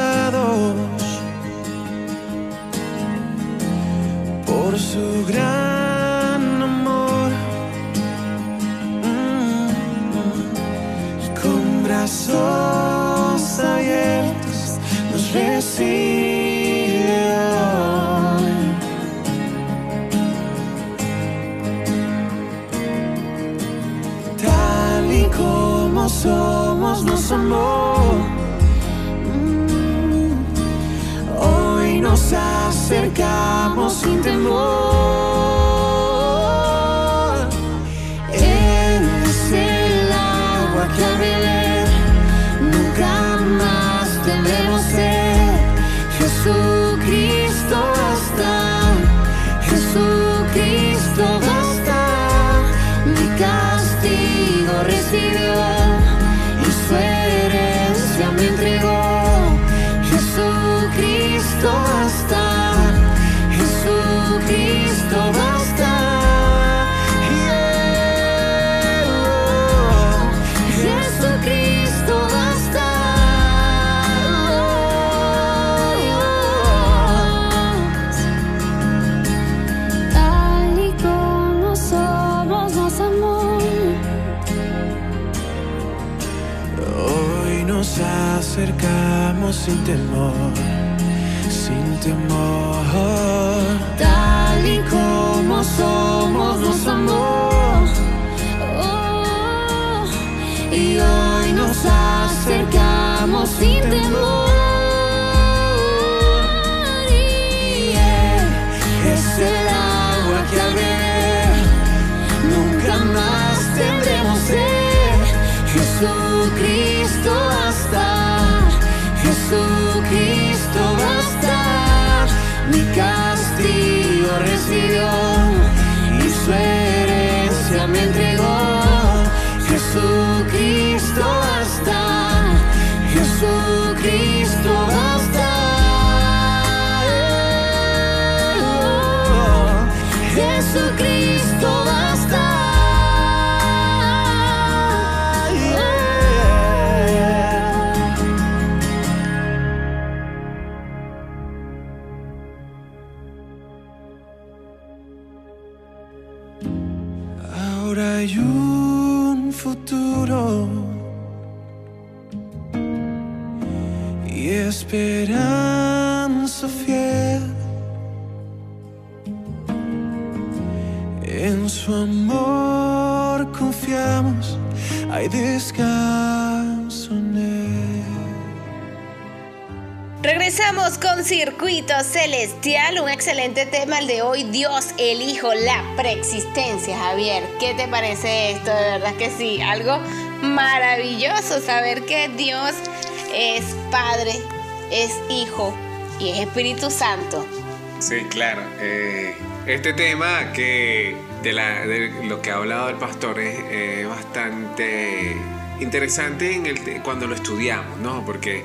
por su gran amor Mm, y con brazos abiertos nos recibe somos nos amó. Mm. Hoy nos acercamos sin temor. Sin temor, sin temor. Tal y como somos nos amó. Oh, y hoy nos acercamos sin temor. Y es el agua que al nunca más tendremos sed. Jesucristo basta, Jesucristo basta. Mi castigo recibió y su herencia me entregó. Jesucristo Regresamos con Circuito Celestial, un excelente tema el de hoy, Dios, el Hijo, la preexistencia, Javier. ¿Qué te parece esto? De verdad que sí, algo maravilloso saber que Dios es Padre, es Hijo y es Espíritu Santo. Sí, claro. eh, este tema que de, la- de lo que ha hablado el pastor es bastante interesante cuando lo estudiamos, ¿no? Porque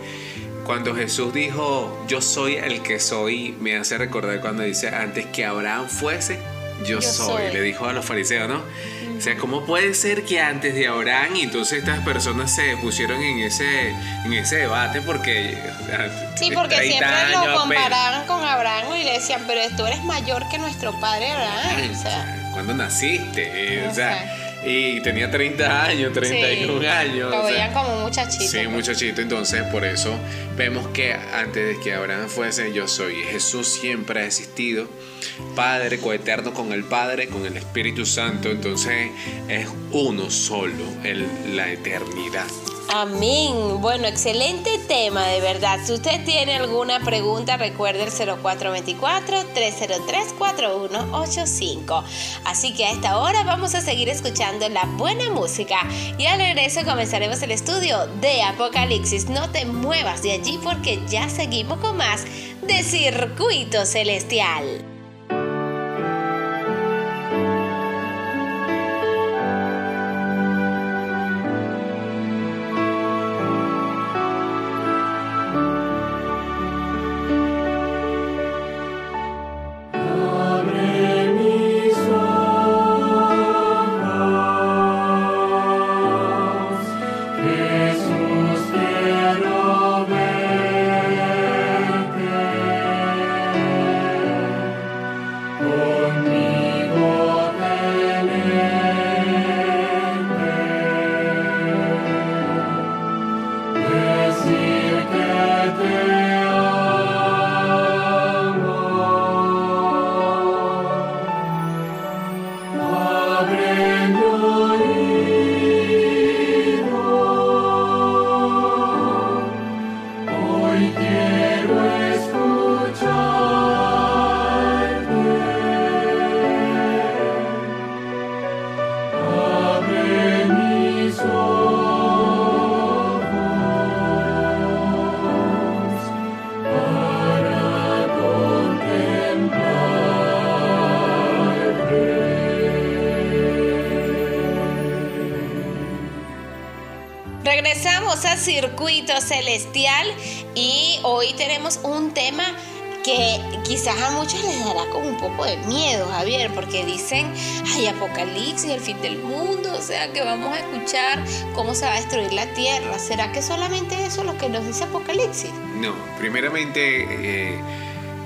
cuando Jesús dijo, yo soy el que soy, me hace recordar cuando dice, antes que Abraham fuese, yo, Yo soy. soy. Le dijo a los fariseos, ¿no? O sea, ¿cómo puede ser que antes de Abraham y entonces estas personas se pusieron en ese, en ese debate porque... Sí, porque 30 siempre lo comparaban con Abraham y le decían, pero tú eres mayor que nuestro padre Abraham. Ay, O sea, ¿Cuándo naciste? Eh, o O sea, sea. Y tenía 30 años, 31 sí, años. Lo o sea, veían como muchachito. Sí, muchachito. Entonces, por eso vemos que antes de que Abraham fuese, yo soy. Jesús siempre ha existido. Padre, coeterno con el Padre, con el Espíritu Santo. Entonces, es uno solo, el, la eternidad. Amén. Bueno, excelente tema, de verdad. Si usted tiene alguna pregunta, recuerde el 0424-303-4185. Así que a esta hora vamos a seguir escuchando la buena música y al regreso comenzaremos el estudio de Apocalipsis. No te muevas de allí porque ya seguimos con más de Circuito Celestial. Celestial y hoy tenemos un tema que quizás a muchos les dará como un poco de miedo, Javier, porque dicen, hay apocalipsis, el fin del mundo, o sea que vamos a escuchar cómo se va a destruir la tierra. ¿Será que solamente eso es lo que nos dice Apocalipsis? No, primeramente, eh,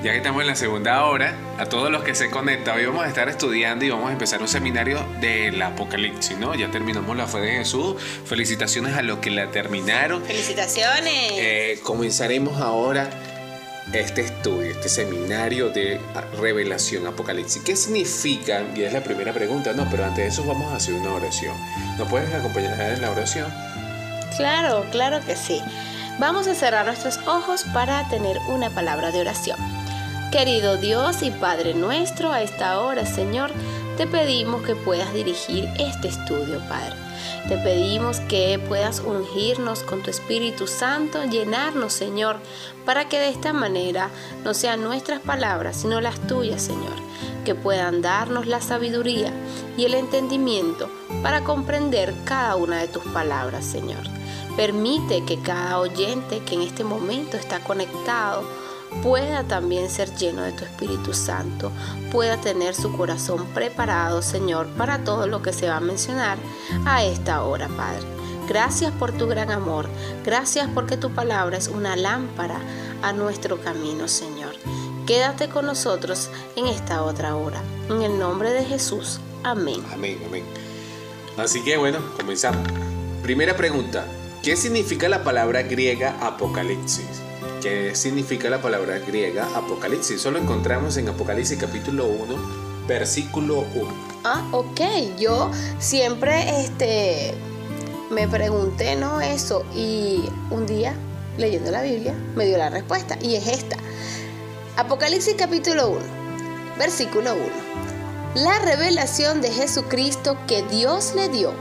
ya que estamos en la segunda hora, a todos los que se conectan, hoy vamos a estar estudiando y vamos a empezar un seminario del Apocalipsis, ¿no? Ya terminamos la fe de Jesús. Felicitaciones a los que la terminaron. Felicitaciones. Eh, comenzaremos ahora este estudio, este seminario de revelación apocalipsis. ¿Qué significa? Y es la primera pregunta, no, pero antes de eso vamos a hacer una oración. ¿Nos puedes acompañar en la oración? Claro, claro que sí. Vamos a cerrar nuestros ojos para tener una palabra de oración. Querido Dios y Padre nuestro, a esta hora, Señor, te pedimos que puedas dirigir este estudio, Padre. Te pedimos que puedas ungirnos con tu Espíritu Santo, llenarnos, Señor, para que de esta manera no sean nuestras palabras, sino las tuyas, Señor, que puedan darnos la sabiduría y el entendimiento para comprender cada una de tus palabras, Señor. Permite que cada oyente que en este momento está conectado pueda también ser lleno de tu Espíritu Santo, pueda tener su corazón preparado, Señor, para todo lo que se va a mencionar a esta hora, Padre. Gracias por tu gran amor, gracias porque tu palabra es una lámpara a nuestro camino, Señor. Quédate con nosotros en esta otra hora. En el nombre de Jesús. Amén. Amén, amén. Así que bueno, comenzamos. Primera pregunta. ¿Qué significa la palabra griega apocalipsis? ¿Qué significa la palabra griega apocalipsis? Eso lo encontramos en Apocalipsis capítulo 1, versículo 1. Ah, ok. Yo siempre este, me pregunté, ¿no? Eso. Y un día, leyendo la Biblia, me dio la respuesta. Y es esta. Apocalipsis capítulo 1, versículo 1. La revelación de Jesucristo que Dios le dio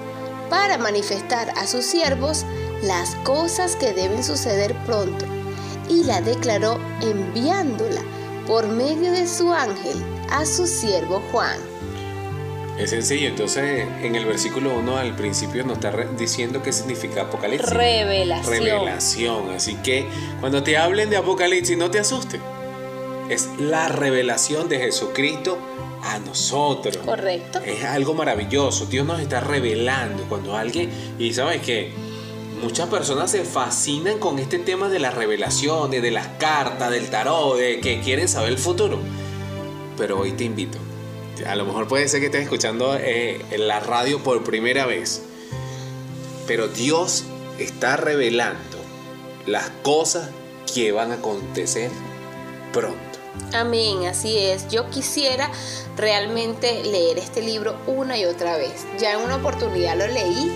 para manifestar a sus siervos las cosas que deben suceder pronto. Y la declaró enviándola por medio de su ángel a su siervo Juan. Es sencillo, entonces en el versículo 1 al principio nos está diciendo qué significa Apocalipsis. Revelación. Revelación. Así que cuando te hablen de Apocalipsis, no te asustes. Es la revelación de Jesucristo a nosotros. Correcto. Es algo maravilloso. Dios nos está revelando cuando alguien... Y sabes que muchas personas se fascinan con este tema de las revelaciones, de las cartas, del tarot, de que quieren saber el futuro. Pero hoy te invito. A lo mejor puede ser que estés escuchando eh, en la radio por primera vez. Pero Dios está revelando las cosas que van a acontecer pronto. Amén, así es. Yo quisiera realmente leer este libro una y otra vez. Ya en una oportunidad lo leí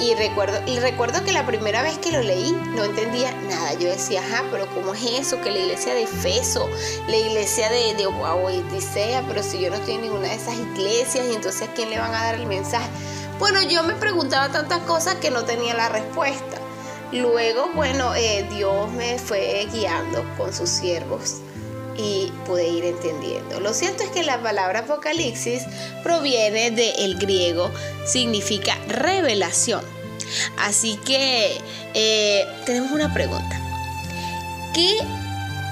y recuerdo, y recuerdo que la primera vez que lo leí no entendía nada. Yo decía, ajá, pero ¿cómo es eso? Que la iglesia de Efeso, la iglesia de, de Odisea, pero si yo no estoy en ninguna de esas iglesias, y entonces ¿a quién le van a dar el mensaje? Bueno, yo me preguntaba tantas cosas que no tenía la respuesta. Luego, bueno, eh, Dios me fue guiando con sus siervos y pude ir entendiendo. Lo cierto es que la palabra apocalipsis proviene del griego, significa revelación. Así que eh, tenemos una pregunta. ¿Qué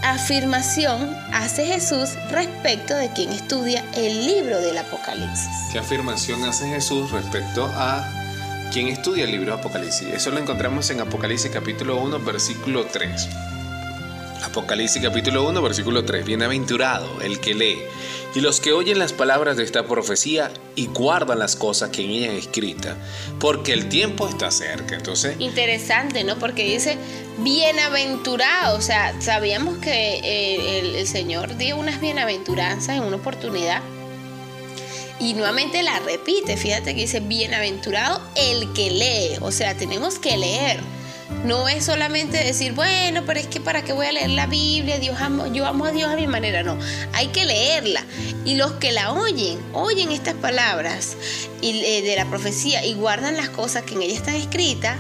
afirmación hace Jesús respecto de quien estudia el libro del Apocalipsis? ¿Qué afirmación hace Jesús respecto a quien estudia el libro de Apocalipsis? Eso lo encontramos en Apocalipsis capítulo 1, versículo 3. Apocalipsis capítulo 1, versículo 3. Bienaventurado el que lee y los que oyen las palabras de esta profecía y guardan las cosas que en ella escrita, porque el tiempo está cerca. Entonces, Interesante, ¿no? Porque dice bienaventurado, o sea, sabíamos que eh, el, el Señor dio unas bienaventuranzas en una oportunidad y nuevamente la repite, fíjate que dice bienaventurado el que lee, o sea, tenemos que leer. No es solamente decir, bueno, pero es que para qué voy a leer la Biblia, Dios amo, yo amo a Dios a mi manera, no, hay que leerla. Y los que la oyen, oyen estas palabras y, eh, de la profecía y guardan las cosas que en ella están escritas,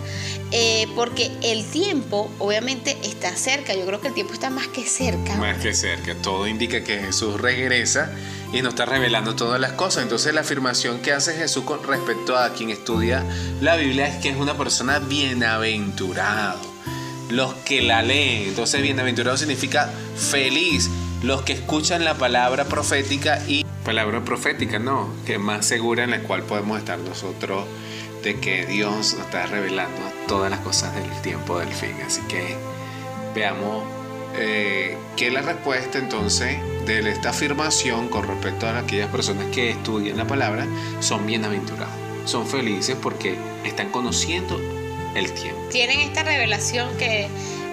eh, porque el tiempo obviamente está cerca. Yo creo que el tiempo está más que cerca. Más que cerca. Todo indica que Jesús regresa y nos está revelando todas las cosas. Entonces la afirmación que hace Jesús con respecto a quien estudia la Biblia es que es una persona bienaventurado. Los que la leen. Entonces bienaventurado significa feliz. Los que escuchan la palabra profética y palabra profética, no, que más segura en la cual podemos estar nosotros de que Dios nos está revelando todas las cosas del tiempo del fin. Así que veamos eh, qué es la respuesta entonces de esta afirmación con respecto a aquellas personas que estudian la palabra son bienaventurados, son felices porque están conociendo el tiempo. Tienen esta revelación que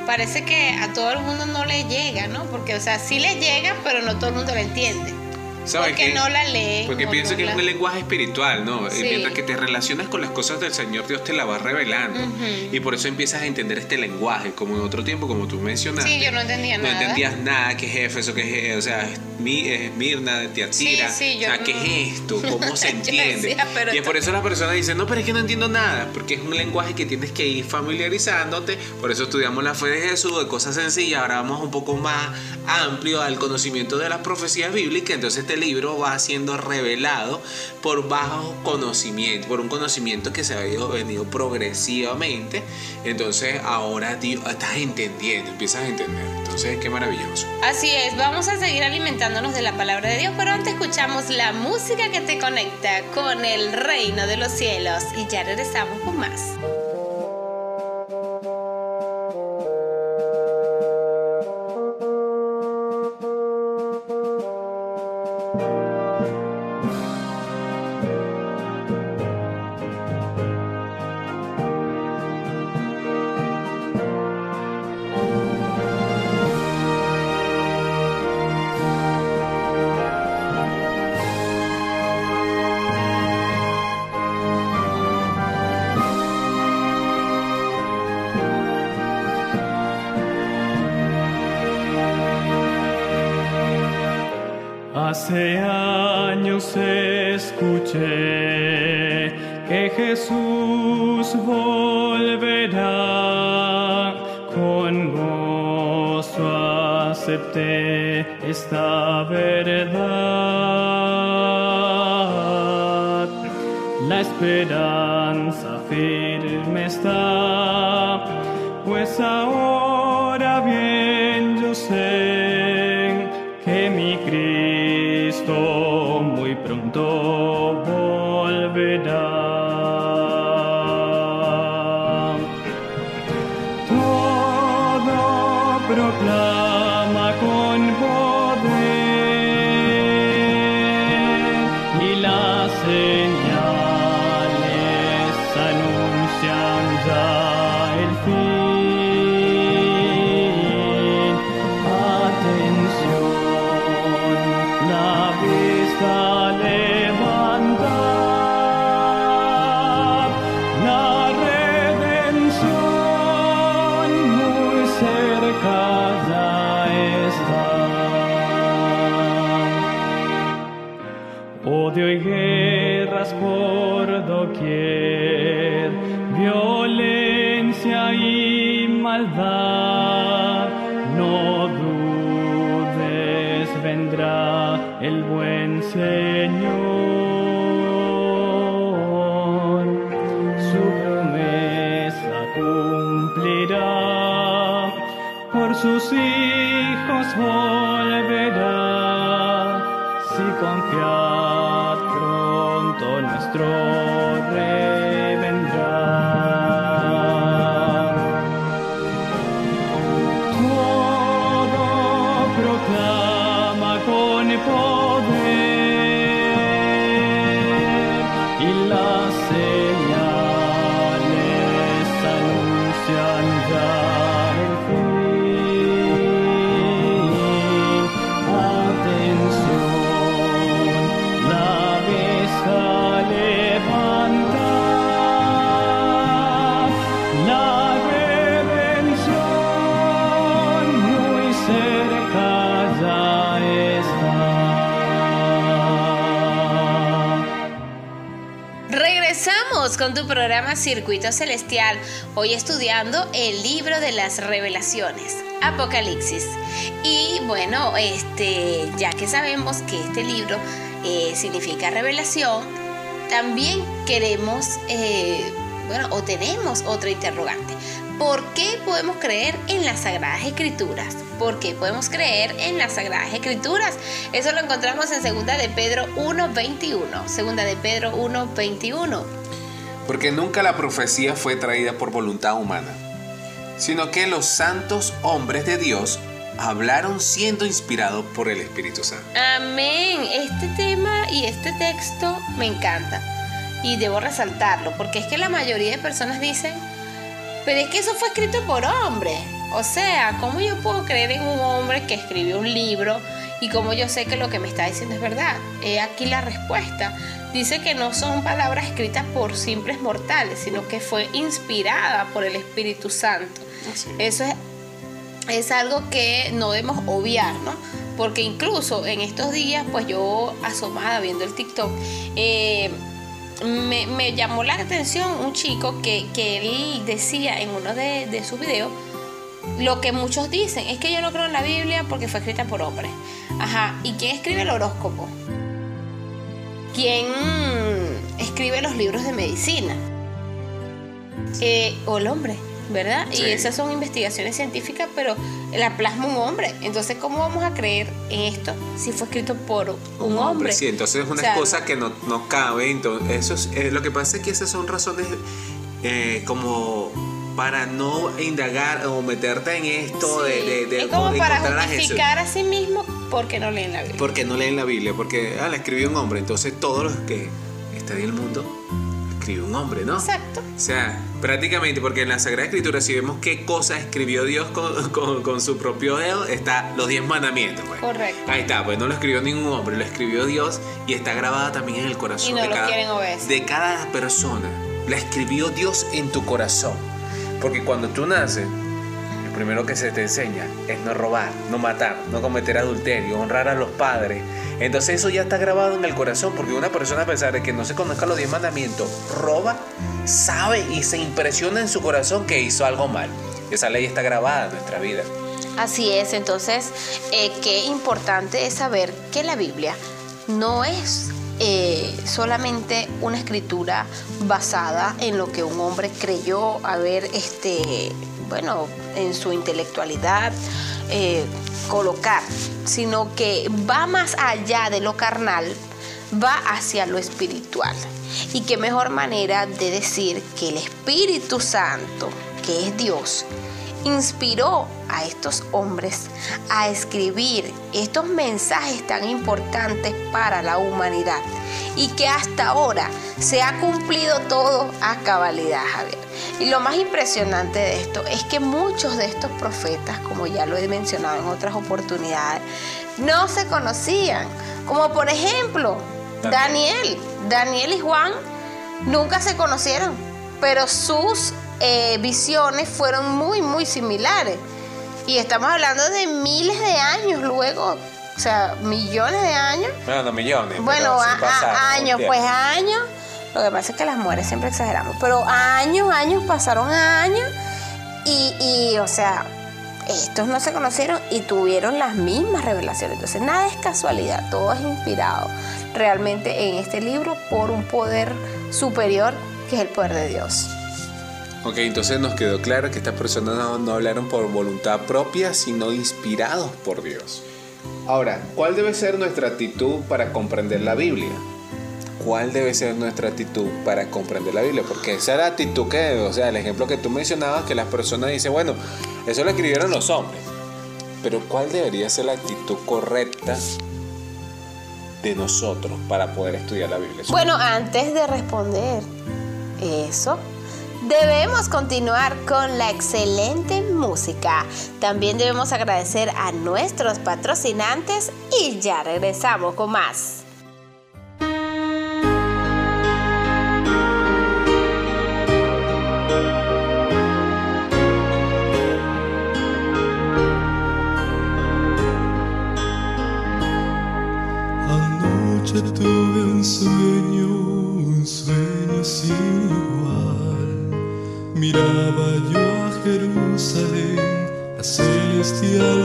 parece que a todo el mundo no le llega, ¿no? Porque, o sea, sí le llega, pero no todo el mundo la entiende. ¿Sabes Porque qué? no la leen. Porque pienso no que es un lenguaje espiritual, ¿no? Sí. Y Mientras que te relacionas con las cosas del Señor, Dios te la va revelando. Y por eso empiezas a entender este lenguaje, como en otro tiempo, como tú mencionaste. Sí, yo no entendía No nada. entendías nada, qué es Éfeso, qué es, o sea, Mi- es Mirna, de Tiatira. Sí, sí, o sea, no- ¿qué es esto? ¿Cómo se entiende? decía, pero y es por eso la persona dice, no, pero es que no entiendo nada, porque es un lenguaje que tienes que ir familiarizándote. Por eso estudiamos la fe de Jesús, de cosas sencillas. Ahora vamos un poco más amplio al conocimiento de las profecías bíblicas. Entonces este libro va siendo revelado por bajo conocimiento, por un conocimiento que se ha ido- venido progresivamente. Entonces ahora tío, estás entendiendo, empiezas a entender. Entonces qué maravilloso. Así es, vamos a seguir de la palabra de Dios, pero antes escuchamos la música que te conecta con el reino de los cielos y ya regresamos con más. Que Jesús volverá. Con gozo acepté esta verdad. La esperanza firme tu programa Circuito Celestial, hoy estudiando el libro de las revelaciones, Apocalipsis. Y bueno, este, ya que sabemos que este libro eh, significa revelación, también queremos, eh, bueno, o tenemos otra interrogante. ¿Por qué podemos creer en las Sagradas Escrituras? ¿Por qué podemos creer en las Sagradas Escrituras? Eso lo encontramos en 2 de Pedro 1.21. 2 de Pedro 1.21. Porque nunca la profecía fue traída por voluntad humana, sino que los santos hombres de Dios hablaron siendo inspirados por el Espíritu Santo. Amén. Este tema y este texto me encanta. Y debo resaltarlo, porque es que la mayoría de personas dicen, pero es que eso fue escrito por hombres. O sea, ¿cómo yo puedo creer en un hombre que escribió un libro y cómo yo sé que lo que me está diciendo es verdad? He aquí la respuesta. Dice que no son palabras escritas por simples mortales, sino que fue inspirada por el Espíritu Santo. Eso es, es algo que no debemos obviar, ¿no? Porque incluso en estos días, pues yo asomada viendo el TikTok, eh, me, me llamó la atención un chico que, que él decía en uno de, de sus videos lo que muchos dicen, es que yo no creo en la Biblia porque fue escrita por hombres. Ajá, ¿y quién escribe el horóscopo? ¿Quién escribe los libros de medicina? Eh, o el hombre, ¿verdad? Sí. Y esas son investigaciones científicas, pero la plasma un hombre. Entonces, ¿cómo vamos a creer en esto si fue escrito por un, hombre? Sí, entonces es una O sea, cosa que no, no cabe. Entonces, eso es, eh, lo que pasa es que esas son razones eh, como para no indagar o meterte en esto de, sí, de, de es como para a justificar a sí mismo porque no leen la Biblia. Porque no leen la Biblia, porque ah, la escribió un hombre. Entonces todos los que están en el mundo escribe un hombre, ¿no? Exacto. O sea, prácticamente, porque en la Sagrada Escritura, si vemos qué cosas escribió Dios con, con- con su propio dedo, está los diez mandamientos. Pues. Correcto. Ahí está, pues no lo escribió ningún hombre, lo escribió Dios y está grabada también en el corazón Y no de, lo cada, quieren obedecer. de cada persona. La escribió Dios en tu corazón. Porque cuando tú naces, primero que se te enseña es no robar, no matar, no cometer adulterio, honrar a los padres. Entonces eso ya está grabado en el corazón, porque una persona a pesar de que no se conozca los diez mandamientos, roba, sabe y se impresiona en su corazón que hizo algo mal. Esa ley está grabada en nuestra vida. Así es, entonces, eh, qué importante es saber que la Biblia no es eh, solamente una escritura basada en lo que un hombre creyó haber, este, bueno, en su intelectualidad eh, colocar, sino que va más allá de lo carnal, va hacia lo espiritual. Y qué mejor manera de decir que el Espíritu Santo, que es Dios, inspiró a estos hombres a escribir estos mensajes tan importantes para la humanidad y que hasta ahora se ha cumplido todo a cabalidad, Javier. Y lo más impresionante de esto es que muchos de estos profetas, como ya lo he mencionado en otras oportunidades, no se conocían. Como por ejemplo, Daniel. Daniel y Juan nunca se conocieron, pero sus eh, visiones fueron muy, muy similares. Y estamos hablando de miles de años luego, o sea, millones de años. Bueno, no millones. Bueno, sí a- a- años, pues años. Lo que pasa es que las mujeres siempre exageramos, pero años, años, pasaron años y, y, o sea, estos no se conocieron y tuvieron las mismas revelaciones. Entonces, nada es casualidad, todo es inspirado realmente en este libro por un poder superior que es el poder de Dios. Ok, entonces nos quedó claro que estas personas no, no hablaron por voluntad propia, sino inspirados por Dios. Ahora, ¿cuál debe ser nuestra actitud para comprender la Biblia? ¿Cuál debe ser nuestra actitud para comprender la Biblia? Porque esa es la actitud que, o sea, el ejemplo que tú mencionabas, que las personas dicen, bueno, eso lo escribieron los hombres. Pero ¿cuál debería ser la actitud correcta de nosotros para poder estudiar la Biblia? Bueno, antes de responder eso, debemos continuar con la excelente música. También debemos agradecer a nuestros patrocinantes y ya regresamos con más.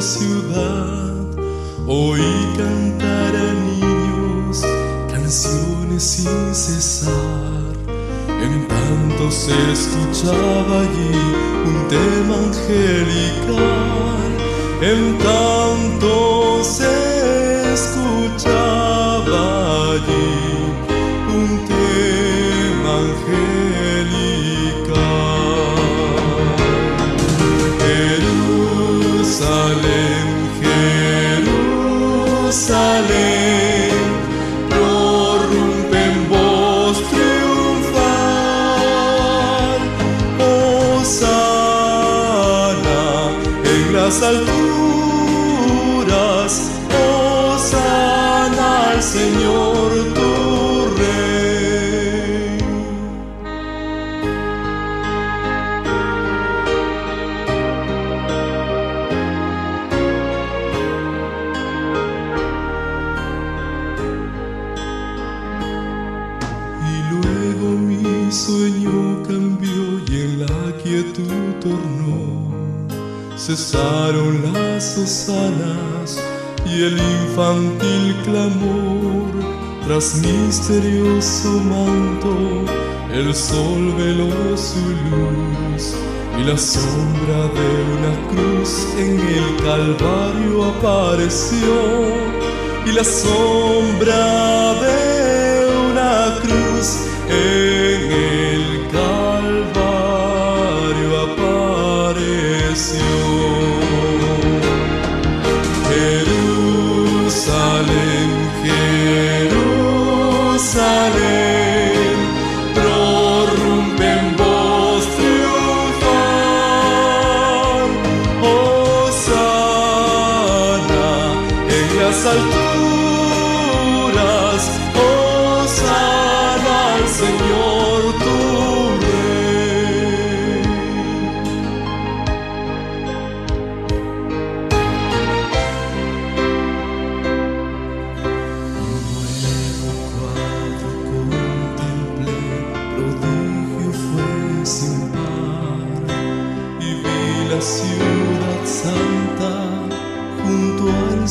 ciudad, oí cantar a niños canciones sin cesar. En tanto se escuchaba allí un tema angelical, en tanto se escuchaba allí. Jerusalem. las hosanas y el infantil clamor tras misterioso manto el sol veló su luz y la sombra de una cruz en el calvario apareció y la sombra de una cruz en el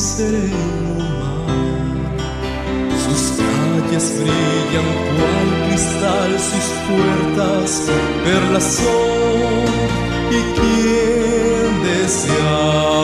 sereno mar. Sus calles brillan cual cristal, sus puertas perlas son y quién desea.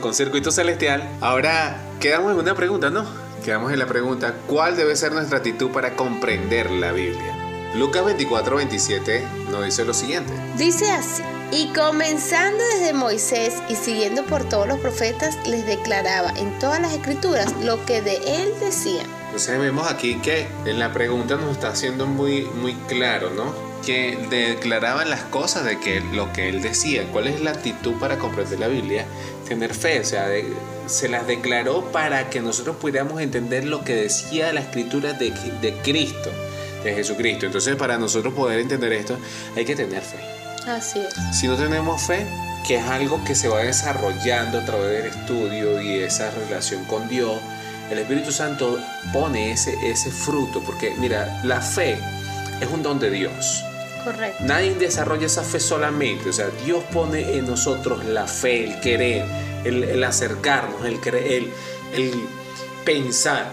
con circuito celestial, ahora quedamos en una pregunta, ¿no? Quedamos en la pregunta, ¿cuál debe ser nuestra actitud para comprender la Biblia? Lucas 24, 27 nos dice lo siguiente. Dice así, y comenzando desde Moisés y siguiendo por todos los profetas, les declaraba en todas las escrituras lo que de él decían. Entonces vemos aquí que en la pregunta nos está haciendo muy, muy claro, ¿no? Que declaraban las cosas de que lo que él decía. ¿Cuál es la actitud para comprender la Biblia? Tener fe, o sea, de- se las declaró para que nosotros pudiéramos entender lo que decía la escritura de, de Cristo, de Jesucristo. Entonces para nosotros poder entender esto hay que tener fe. Así es. Si no tenemos fe, que es algo que se va desarrollando a través del estudio y esa relación con Dios, el Espíritu Santo pone ese, ese fruto, porque mira, la fe es un don de Dios. Correcto. Nadie desarrolla esa fe solamente, o sea, Dios pone en nosotros la fe, el querer, el, el acercarnos, el creer, el, el pensar,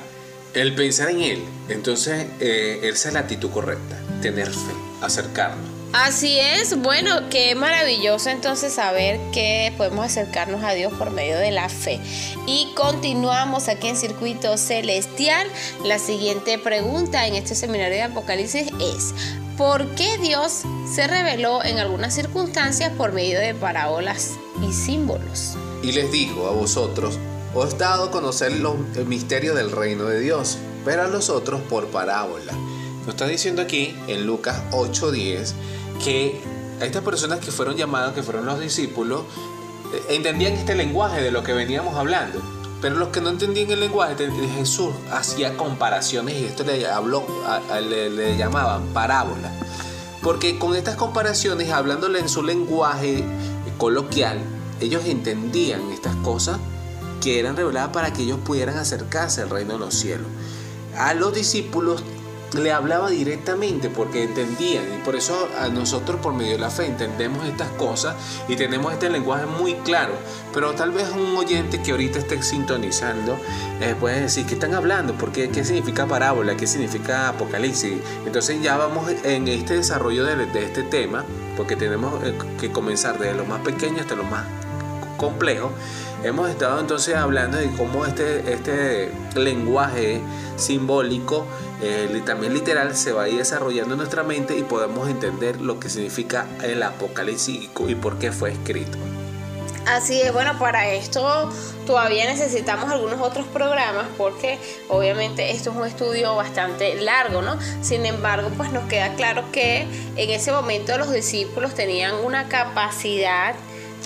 el pensar en Él. Entonces, eh, esa es la actitud correcta, tener fe, acercarnos. Así es, bueno, qué maravilloso entonces saber que podemos acercarnos a Dios por medio de la fe. Y continuamos aquí en Circuito Celestial. La siguiente pregunta en este seminario de Apocalipsis es, ¿por qué Dios se reveló en algunas circunstancias por medio de parábolas y símbolos? Y les dijo a vosotros, os he dado a conocer los el misterio del reino de Dios, pero a los otros por parábola. Nos está diciendo aquí en Lucas 8:10 que a estas personas que fueron llamadas, que fueron los discípulos, eh, entendían este lenguaje de lo que veníamos hablando. Pero los que no entendían el lenguaje, te- Jesús hacía comparaciones y esto le, habló, le, le llamaban parábola. Porque con estas comparaciones, hablándole en su lenguaje coloquial, ellos entendían estas cosas que eran reveladas para que ellos pudieran acercarse al reino de los cielos. A los discípulos le hablaba directamente porque entendían y por eso nosotros por medio de la fe entendemos estas cosas y tenemos este lenguaje muy claro pero tal vez un oyente que ahorita esté sintonizando eh, puede decir ¿qué están hablando? ¿Por qué? ¿qué significa parábola? ¿qué significa apocalipsis? entonces ya vamos en este desarrollo de, de este tema porque tenemos eh, que comenzar desde lo más pequeño hasta lo más complejo. Hemos estado entonces hablando de cómo este, este lenguaje simbólico, eh, también literal, se va a ir desarrollando en nuestra mente y podemos entender lo que significa el apocalipsis y por qué fue escrito. Así es, bueno, para esto todavía necesitamos algunos otros programas porque obviamente esto es un estudio bastante largo, ¿no? Sin embargo, pues nos queda claro que en ese momento los discípulos tenían una capacidad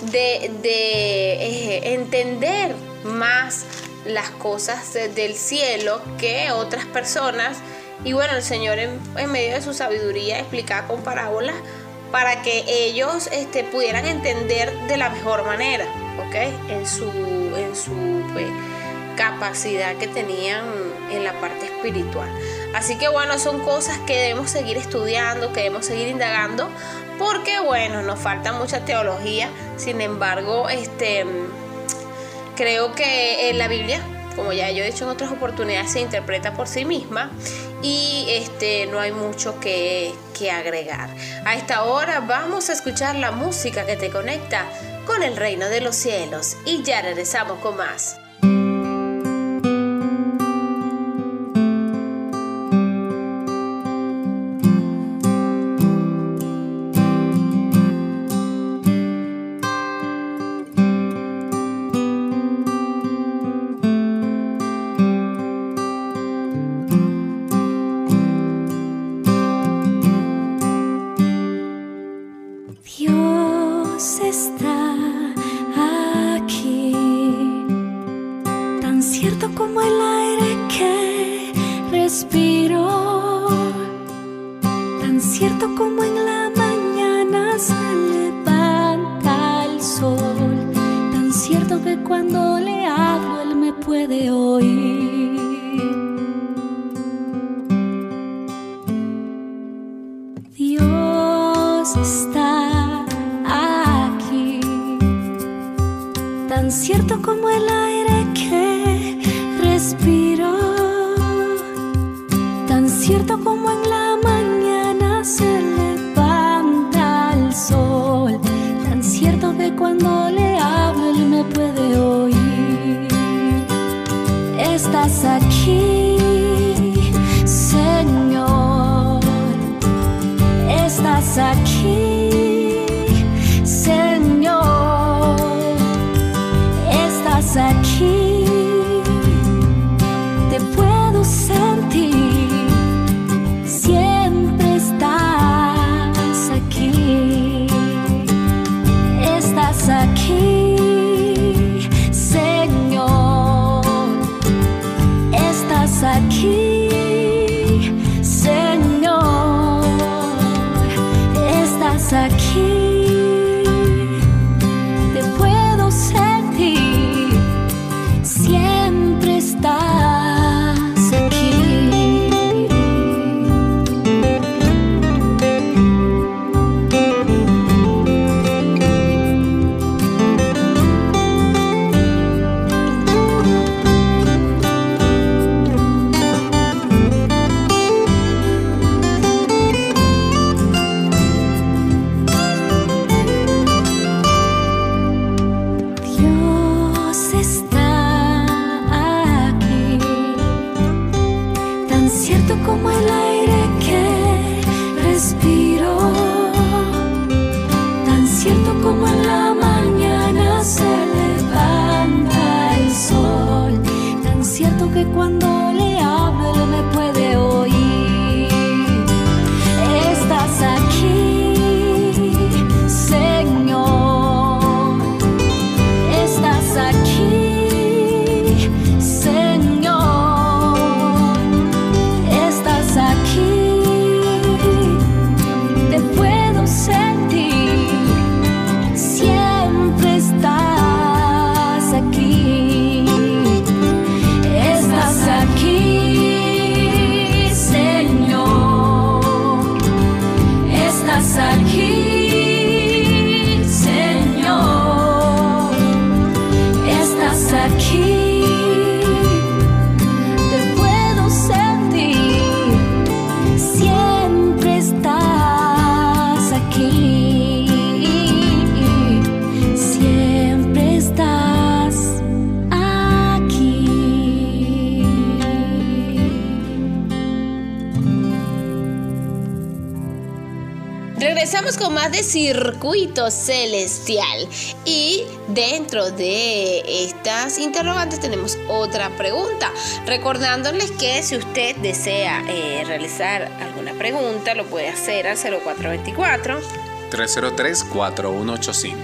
de, de, eh, entender más las cosas de- del cielo que otras personas. Y bueno, el Señor en, en medio de su sabiduría explicaba con parábolas para que ellos este, pudieran entender de la mejor manera, ¿ok? En su, en su pues, capacidad que tenían en la parte espiritual. Así que bueno, son cosas que debemos seguir estudiando, que debemos seguir indagando, porque bueno, nos falta mucha teología, sin embargo, este, creo que en la Biblia, como ya yo he dicho en otras oportunidades, se interpreta por sí misma y este, no hay mucho que, que agregar. A esta hora vamos a escuchar la música que te conecta con el reino de los cielos y ya regresamos con más. De Circuito Celestial y dentro de estas interrogantes tenemos otra pregunta. Recordándoles que si usted desea eh, realizar alguna pregunta lo puede hacer al 0424 303-4185.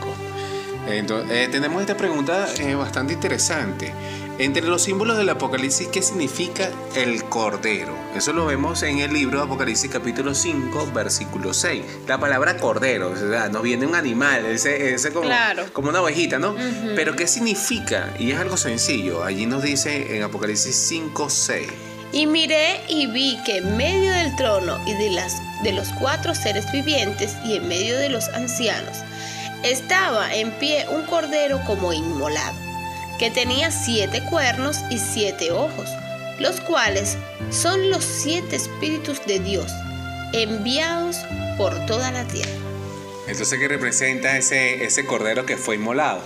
Entonces, eh, tenemos esta pregunta eh, bastante interesante. Entre los símbolos del Apocalipsis, ¿qué significa el Cordero? Eso lo vemos en el libro de Apocalipsis capítulo 5, versículo 6. La palabra Cordero, o sea, nos viene un animal, ese, ese como, Claro. como una ovejita, ¿no? Pero ¿qué significa? Y es algo sencillo. Allí nos dice en Apocalipsis 5, 6. Y miré y vi que en medio del trono y de, las, de los cuatro seres vivientes y en medio de los ancianos estaba en pie un cordero como inmolado, que tenía siete cuernos y siete ojos, los cuales son los siete espíritus de Dios, enviados por toda la tierra. Entonces, ¿qué representa ese, ese Cordero que fue inmolado?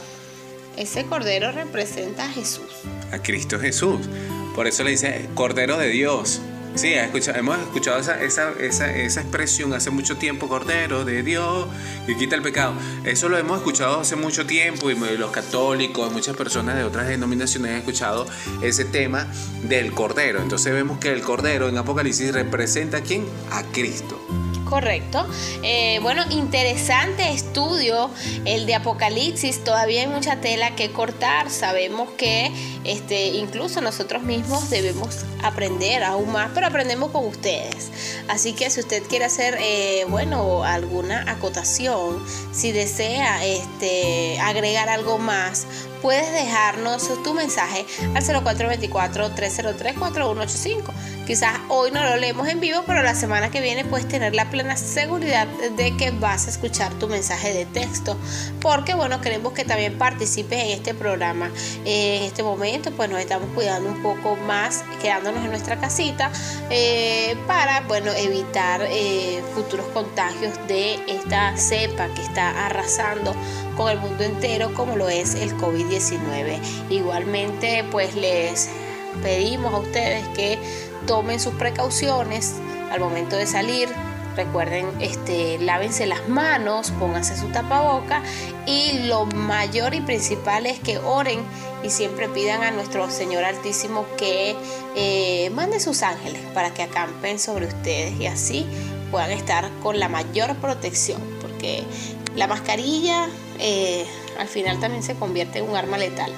Ese cordero representa a Jesús. a Cristo Jesús. Por eso le dice Cordero de Dios. Sí, hemos escuchado esa, esa, esa, esa expresión hace mucho tiempo, Cordero de Dios, que quita el pecado. Eso lo hemos escuchado hace mucho tiempo y los católicos, muchas personas de otras denominaciones han escuchado ese tema del Cordero. Entonces vemos que el Cordero en Apocalipsis representa a quién? A Cristo. Correcto. Eh, bueno, interesante estudio el de Apocalipsis. Todavía hay mucha tela que cortar. Sabemos que este, incluso nosotros mismos debemos aprender aún más, pero aprendemos con ustedes. Así que si usted quiere hacer, eh, bueno, alguna acotación, si desea este, agregar algo más, puedes dejarnos tu mensaje al 0424-303-4185. Quizás hoy no lo leemos en vivo, pero la semana que viene puedes tener la plena seguridad de que vas a escuchar tu mensaje de texto. Porque, bueno, queremos que también participes en este programa. Eh, en este momento, pues nos estamos cuidando un poco más, quedándonos en nuestra casita, eh, para, bueno, evitar eh, futuros contagios de esta cepa que está arrasando con el mundo entero, como lo es el COVID-19. Igualmente, pues les pedimos a ustedes que tomen sus precauciones al momento de salir. Recuerden, este, lávense las manos, pónganse su tapaboca y lo mayor y principal es que oren y siempre pidan a nuestro Señor Altísimo que eh, mande sus ángeles para que acampen sobre ustedes y así puedan estar con la mayor protección, porque la mascarilla eh, al final también se convierte en un arma letal.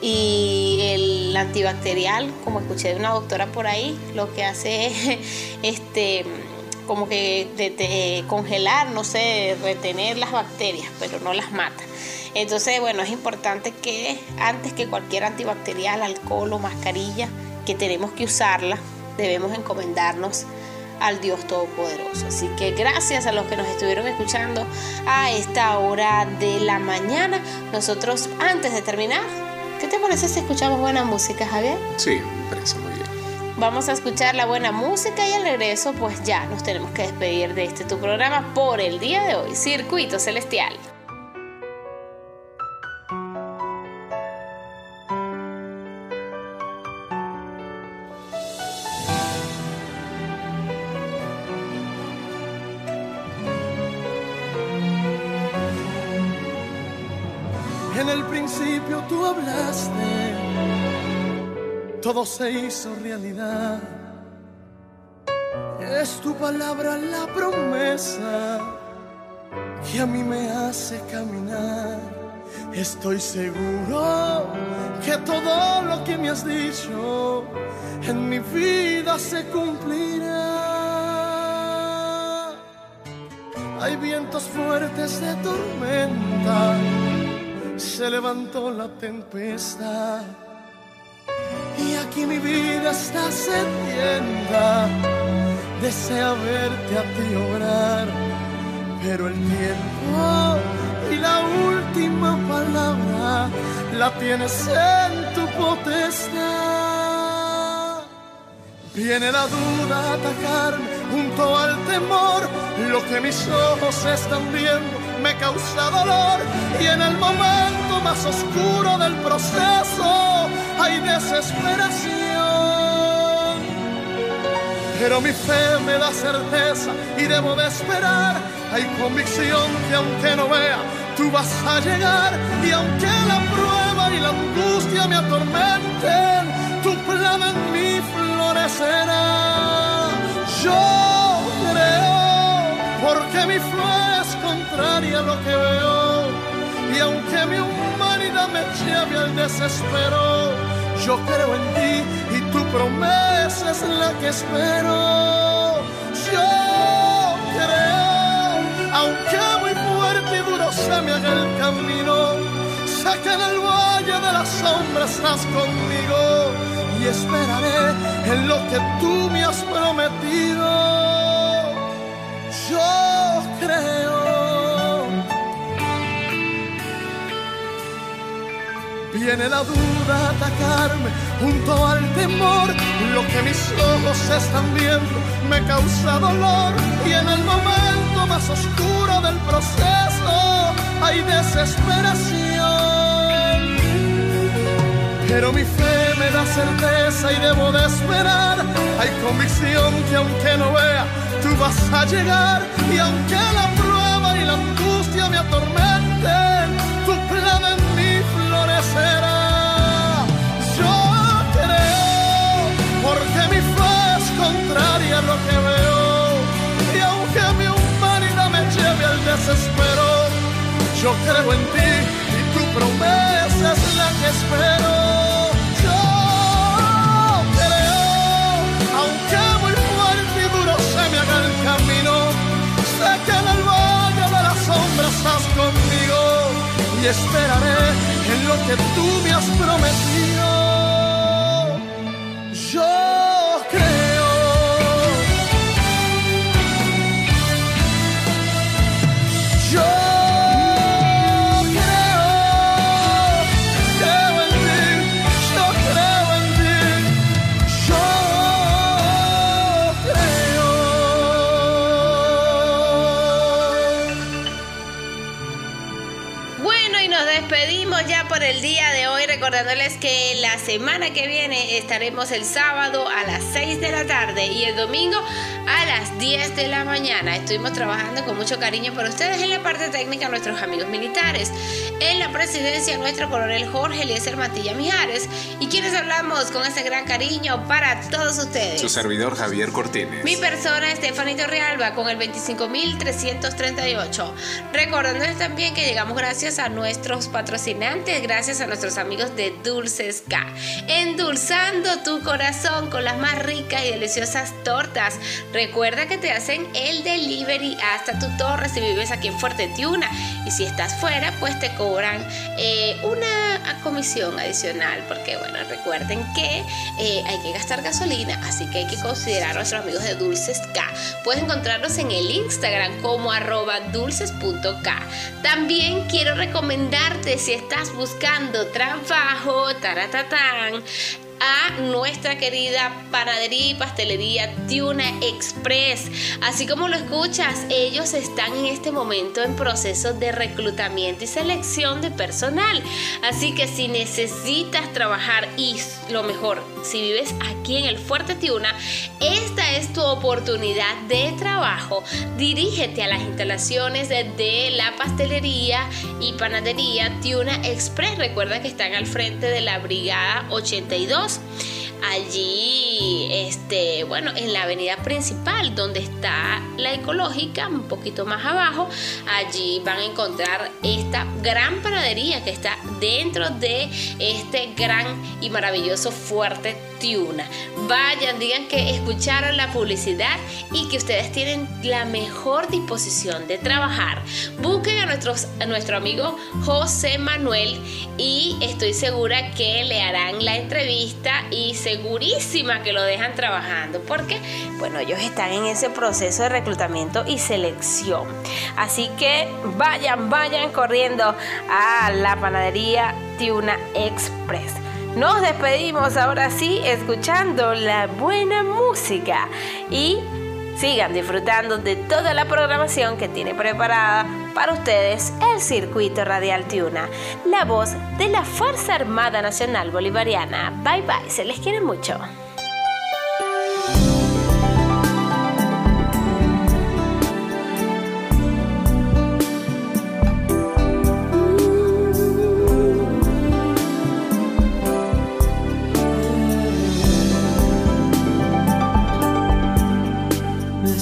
Y el antibacterial, como escuché de una doctora por ahí, lo que hace es este como que de- congelar, no sé, retener las bacterias, pero no las mata. Entonces, bueno, es importante que antes que cualquier antibacterial, alcohol o mascarilla, que tenemos que usarla, debemos encomendarnos al Dios Todopoderoso. Así que gracias a los que nos estuvieron escuchando a esta hora de la mañana. Nosotros, antes de terminar, ¿qué te parece si escuchamos buena música, Javier? Sí, me parece muy bien. Vamos a escuchar la buena música y al regreso, pues ya nos tenemos que despedir de este tu programa por el día de hoy, Circuito Celestial. Tú hablaste, todo se hizo realidad. Es tu palabra la promesa que a mí me hace caminar. Estoy seguro que todo lo que me has dicho en mi vida se cumplirá. Hay vientos fuertes de tormenta, se levantó la tempestad. Y aquí mi vida está sedienta, desea verte a ti obrar, pero el tiempo y la última palabra la tienes en tu potestad. Viene la duda a atacarme junto al temor, lo que mis ojos están viendo me causa dolor y en el momento más oscuro del proceso hay desesperación. Pero mi fe me da certeza y debo de esperar. Hay convicción que aunque no vea, tú vas a llegar. Y aunque la prueba y la angustia me atormenten, tu plan en mí florecerá. Yo creo, porque mi fe contraria a lo que veo. Y aunque mi humanidad me lleve al desespero, yo creo en ti y tu promesa es la que espero. Yo creo, aunque muy fuerte y duro se me haga el camino, sé que en el valle de las sombras estás conmigo y esperaré en lo que tú me has prometido. Yo creo. Viene la duda a atacarme junto al temor. Lo que mis ojos están viendo me causa dolor. Y en el momento más oscuro del proceso hay desesperación. Pero mi fe me da certeza y debo de esperar. Hay convicción que aunque no vea, tú vas a llegar. Y aunque la prueba y la angustia me atormenten, Yo creo, porque mi fe es contraria a lo que veo. Y aunque mi humanidad me lleve al desespero, yo creo en ti y tu promesa es la que espero. Yo creo, aunque muy fuerte y duro se me haga el camino, sé que en el valle de las sombras estás conmigo y esperaré lo que tú me has prometido. Recordándoles que la semana que viene estaremos el sábado a las 6 de la tarde y el domingo a las 10 de la mañana. Estuvimos trabajando con mucho cariño por ustedes en la parte técnica, nuestros amigos militares. En la presidencia, nuestro coronel Jorge Eliezer Matilla Mijares. Y quienes hablamos con ese gran cariño para todos ustedes. Su servidor Javier Cortines. Mi persona, Estefanito Realba, con el 25.338. Recordándoles también que llegamos gracias a nuestros patrocinantes, gracias a nuestros amigos de Dulces K. Endulzando tu corazón con las más ricas y deliciosas tortas. Recuerda que te hacen el delivery hasta tu torre si vives aquí en Fuerte Tiuna. Y si estás fuera, pues te cobran eh, una comisión adicional. Porque, bueno, recuerden que eh, hay que gastar gasolina, así que hay que considerar a nuestros amigos de Dulces K. Puedes encontrarlos en el Instagram como arroba dulces.k. También quiero recomendarte si estás buscando trabajo, taratatán, a nuestra querida panadería y pastelería Tiuna Express. Así como lo escuchas, ellos están en este momento en proceso de reclutamiento y selección de personal. Así que si necesitas trabajar y lo mejor, si vives aquí en el Fuerte Tiuna, esta es tu oportunidad de trabajo. Dirígete a las instalaciones de, de la pastelería y panadería Tiuna Express. Recuerda que están al frente de la Brigada 82 allí, este, bueno, en la avenida principal, donde está la ecológica, un poquito más abajo, allí van a encontrar esta gran panadería que está dentro de este gran y maravilloso fuerte Tiuna. Vayan, digan que escucharon la publicidad y que ustedes tienen la mejor disposición de trabajar. Busquen a, nuestros, a nuestro amigo José Manuel y estoy segura que le harán la entrevista y segurísima que lo dejan trabajando porque, bueno, ellos están en ese proceso de reclutamiento y selección. Así que vayan, vayan corriendo a la panadería Tiuna Express. Nos despedimos ahora sí escuchando la buena música y sigan disfrutando de toda la programación que tiene preparada para ustedes el Circuito Radial Tiuna, la voz de la Fuerza Armada Nacional Bolivariana. Bye bye, se les quiere mucho.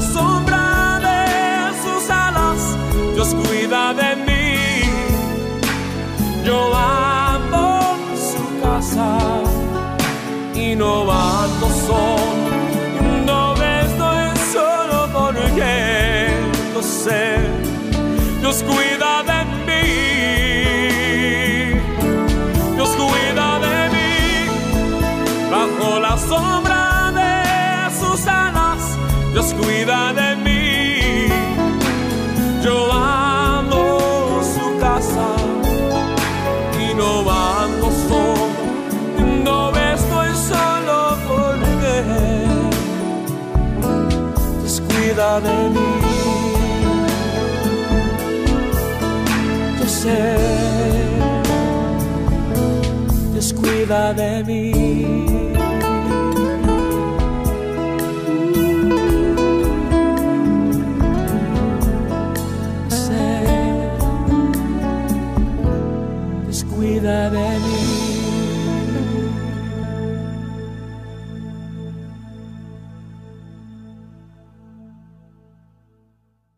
Sombra de sus alas, Dios cuida de mí. Yo amo su casa y no ando solo. No estoy solo porque lo sé. Dios cuida de mí. Cuida de mí. Yo amo su casa y no ando solo. No estoy solo porque Dios cuida de mí. Yo sé, Dios cuida de mí.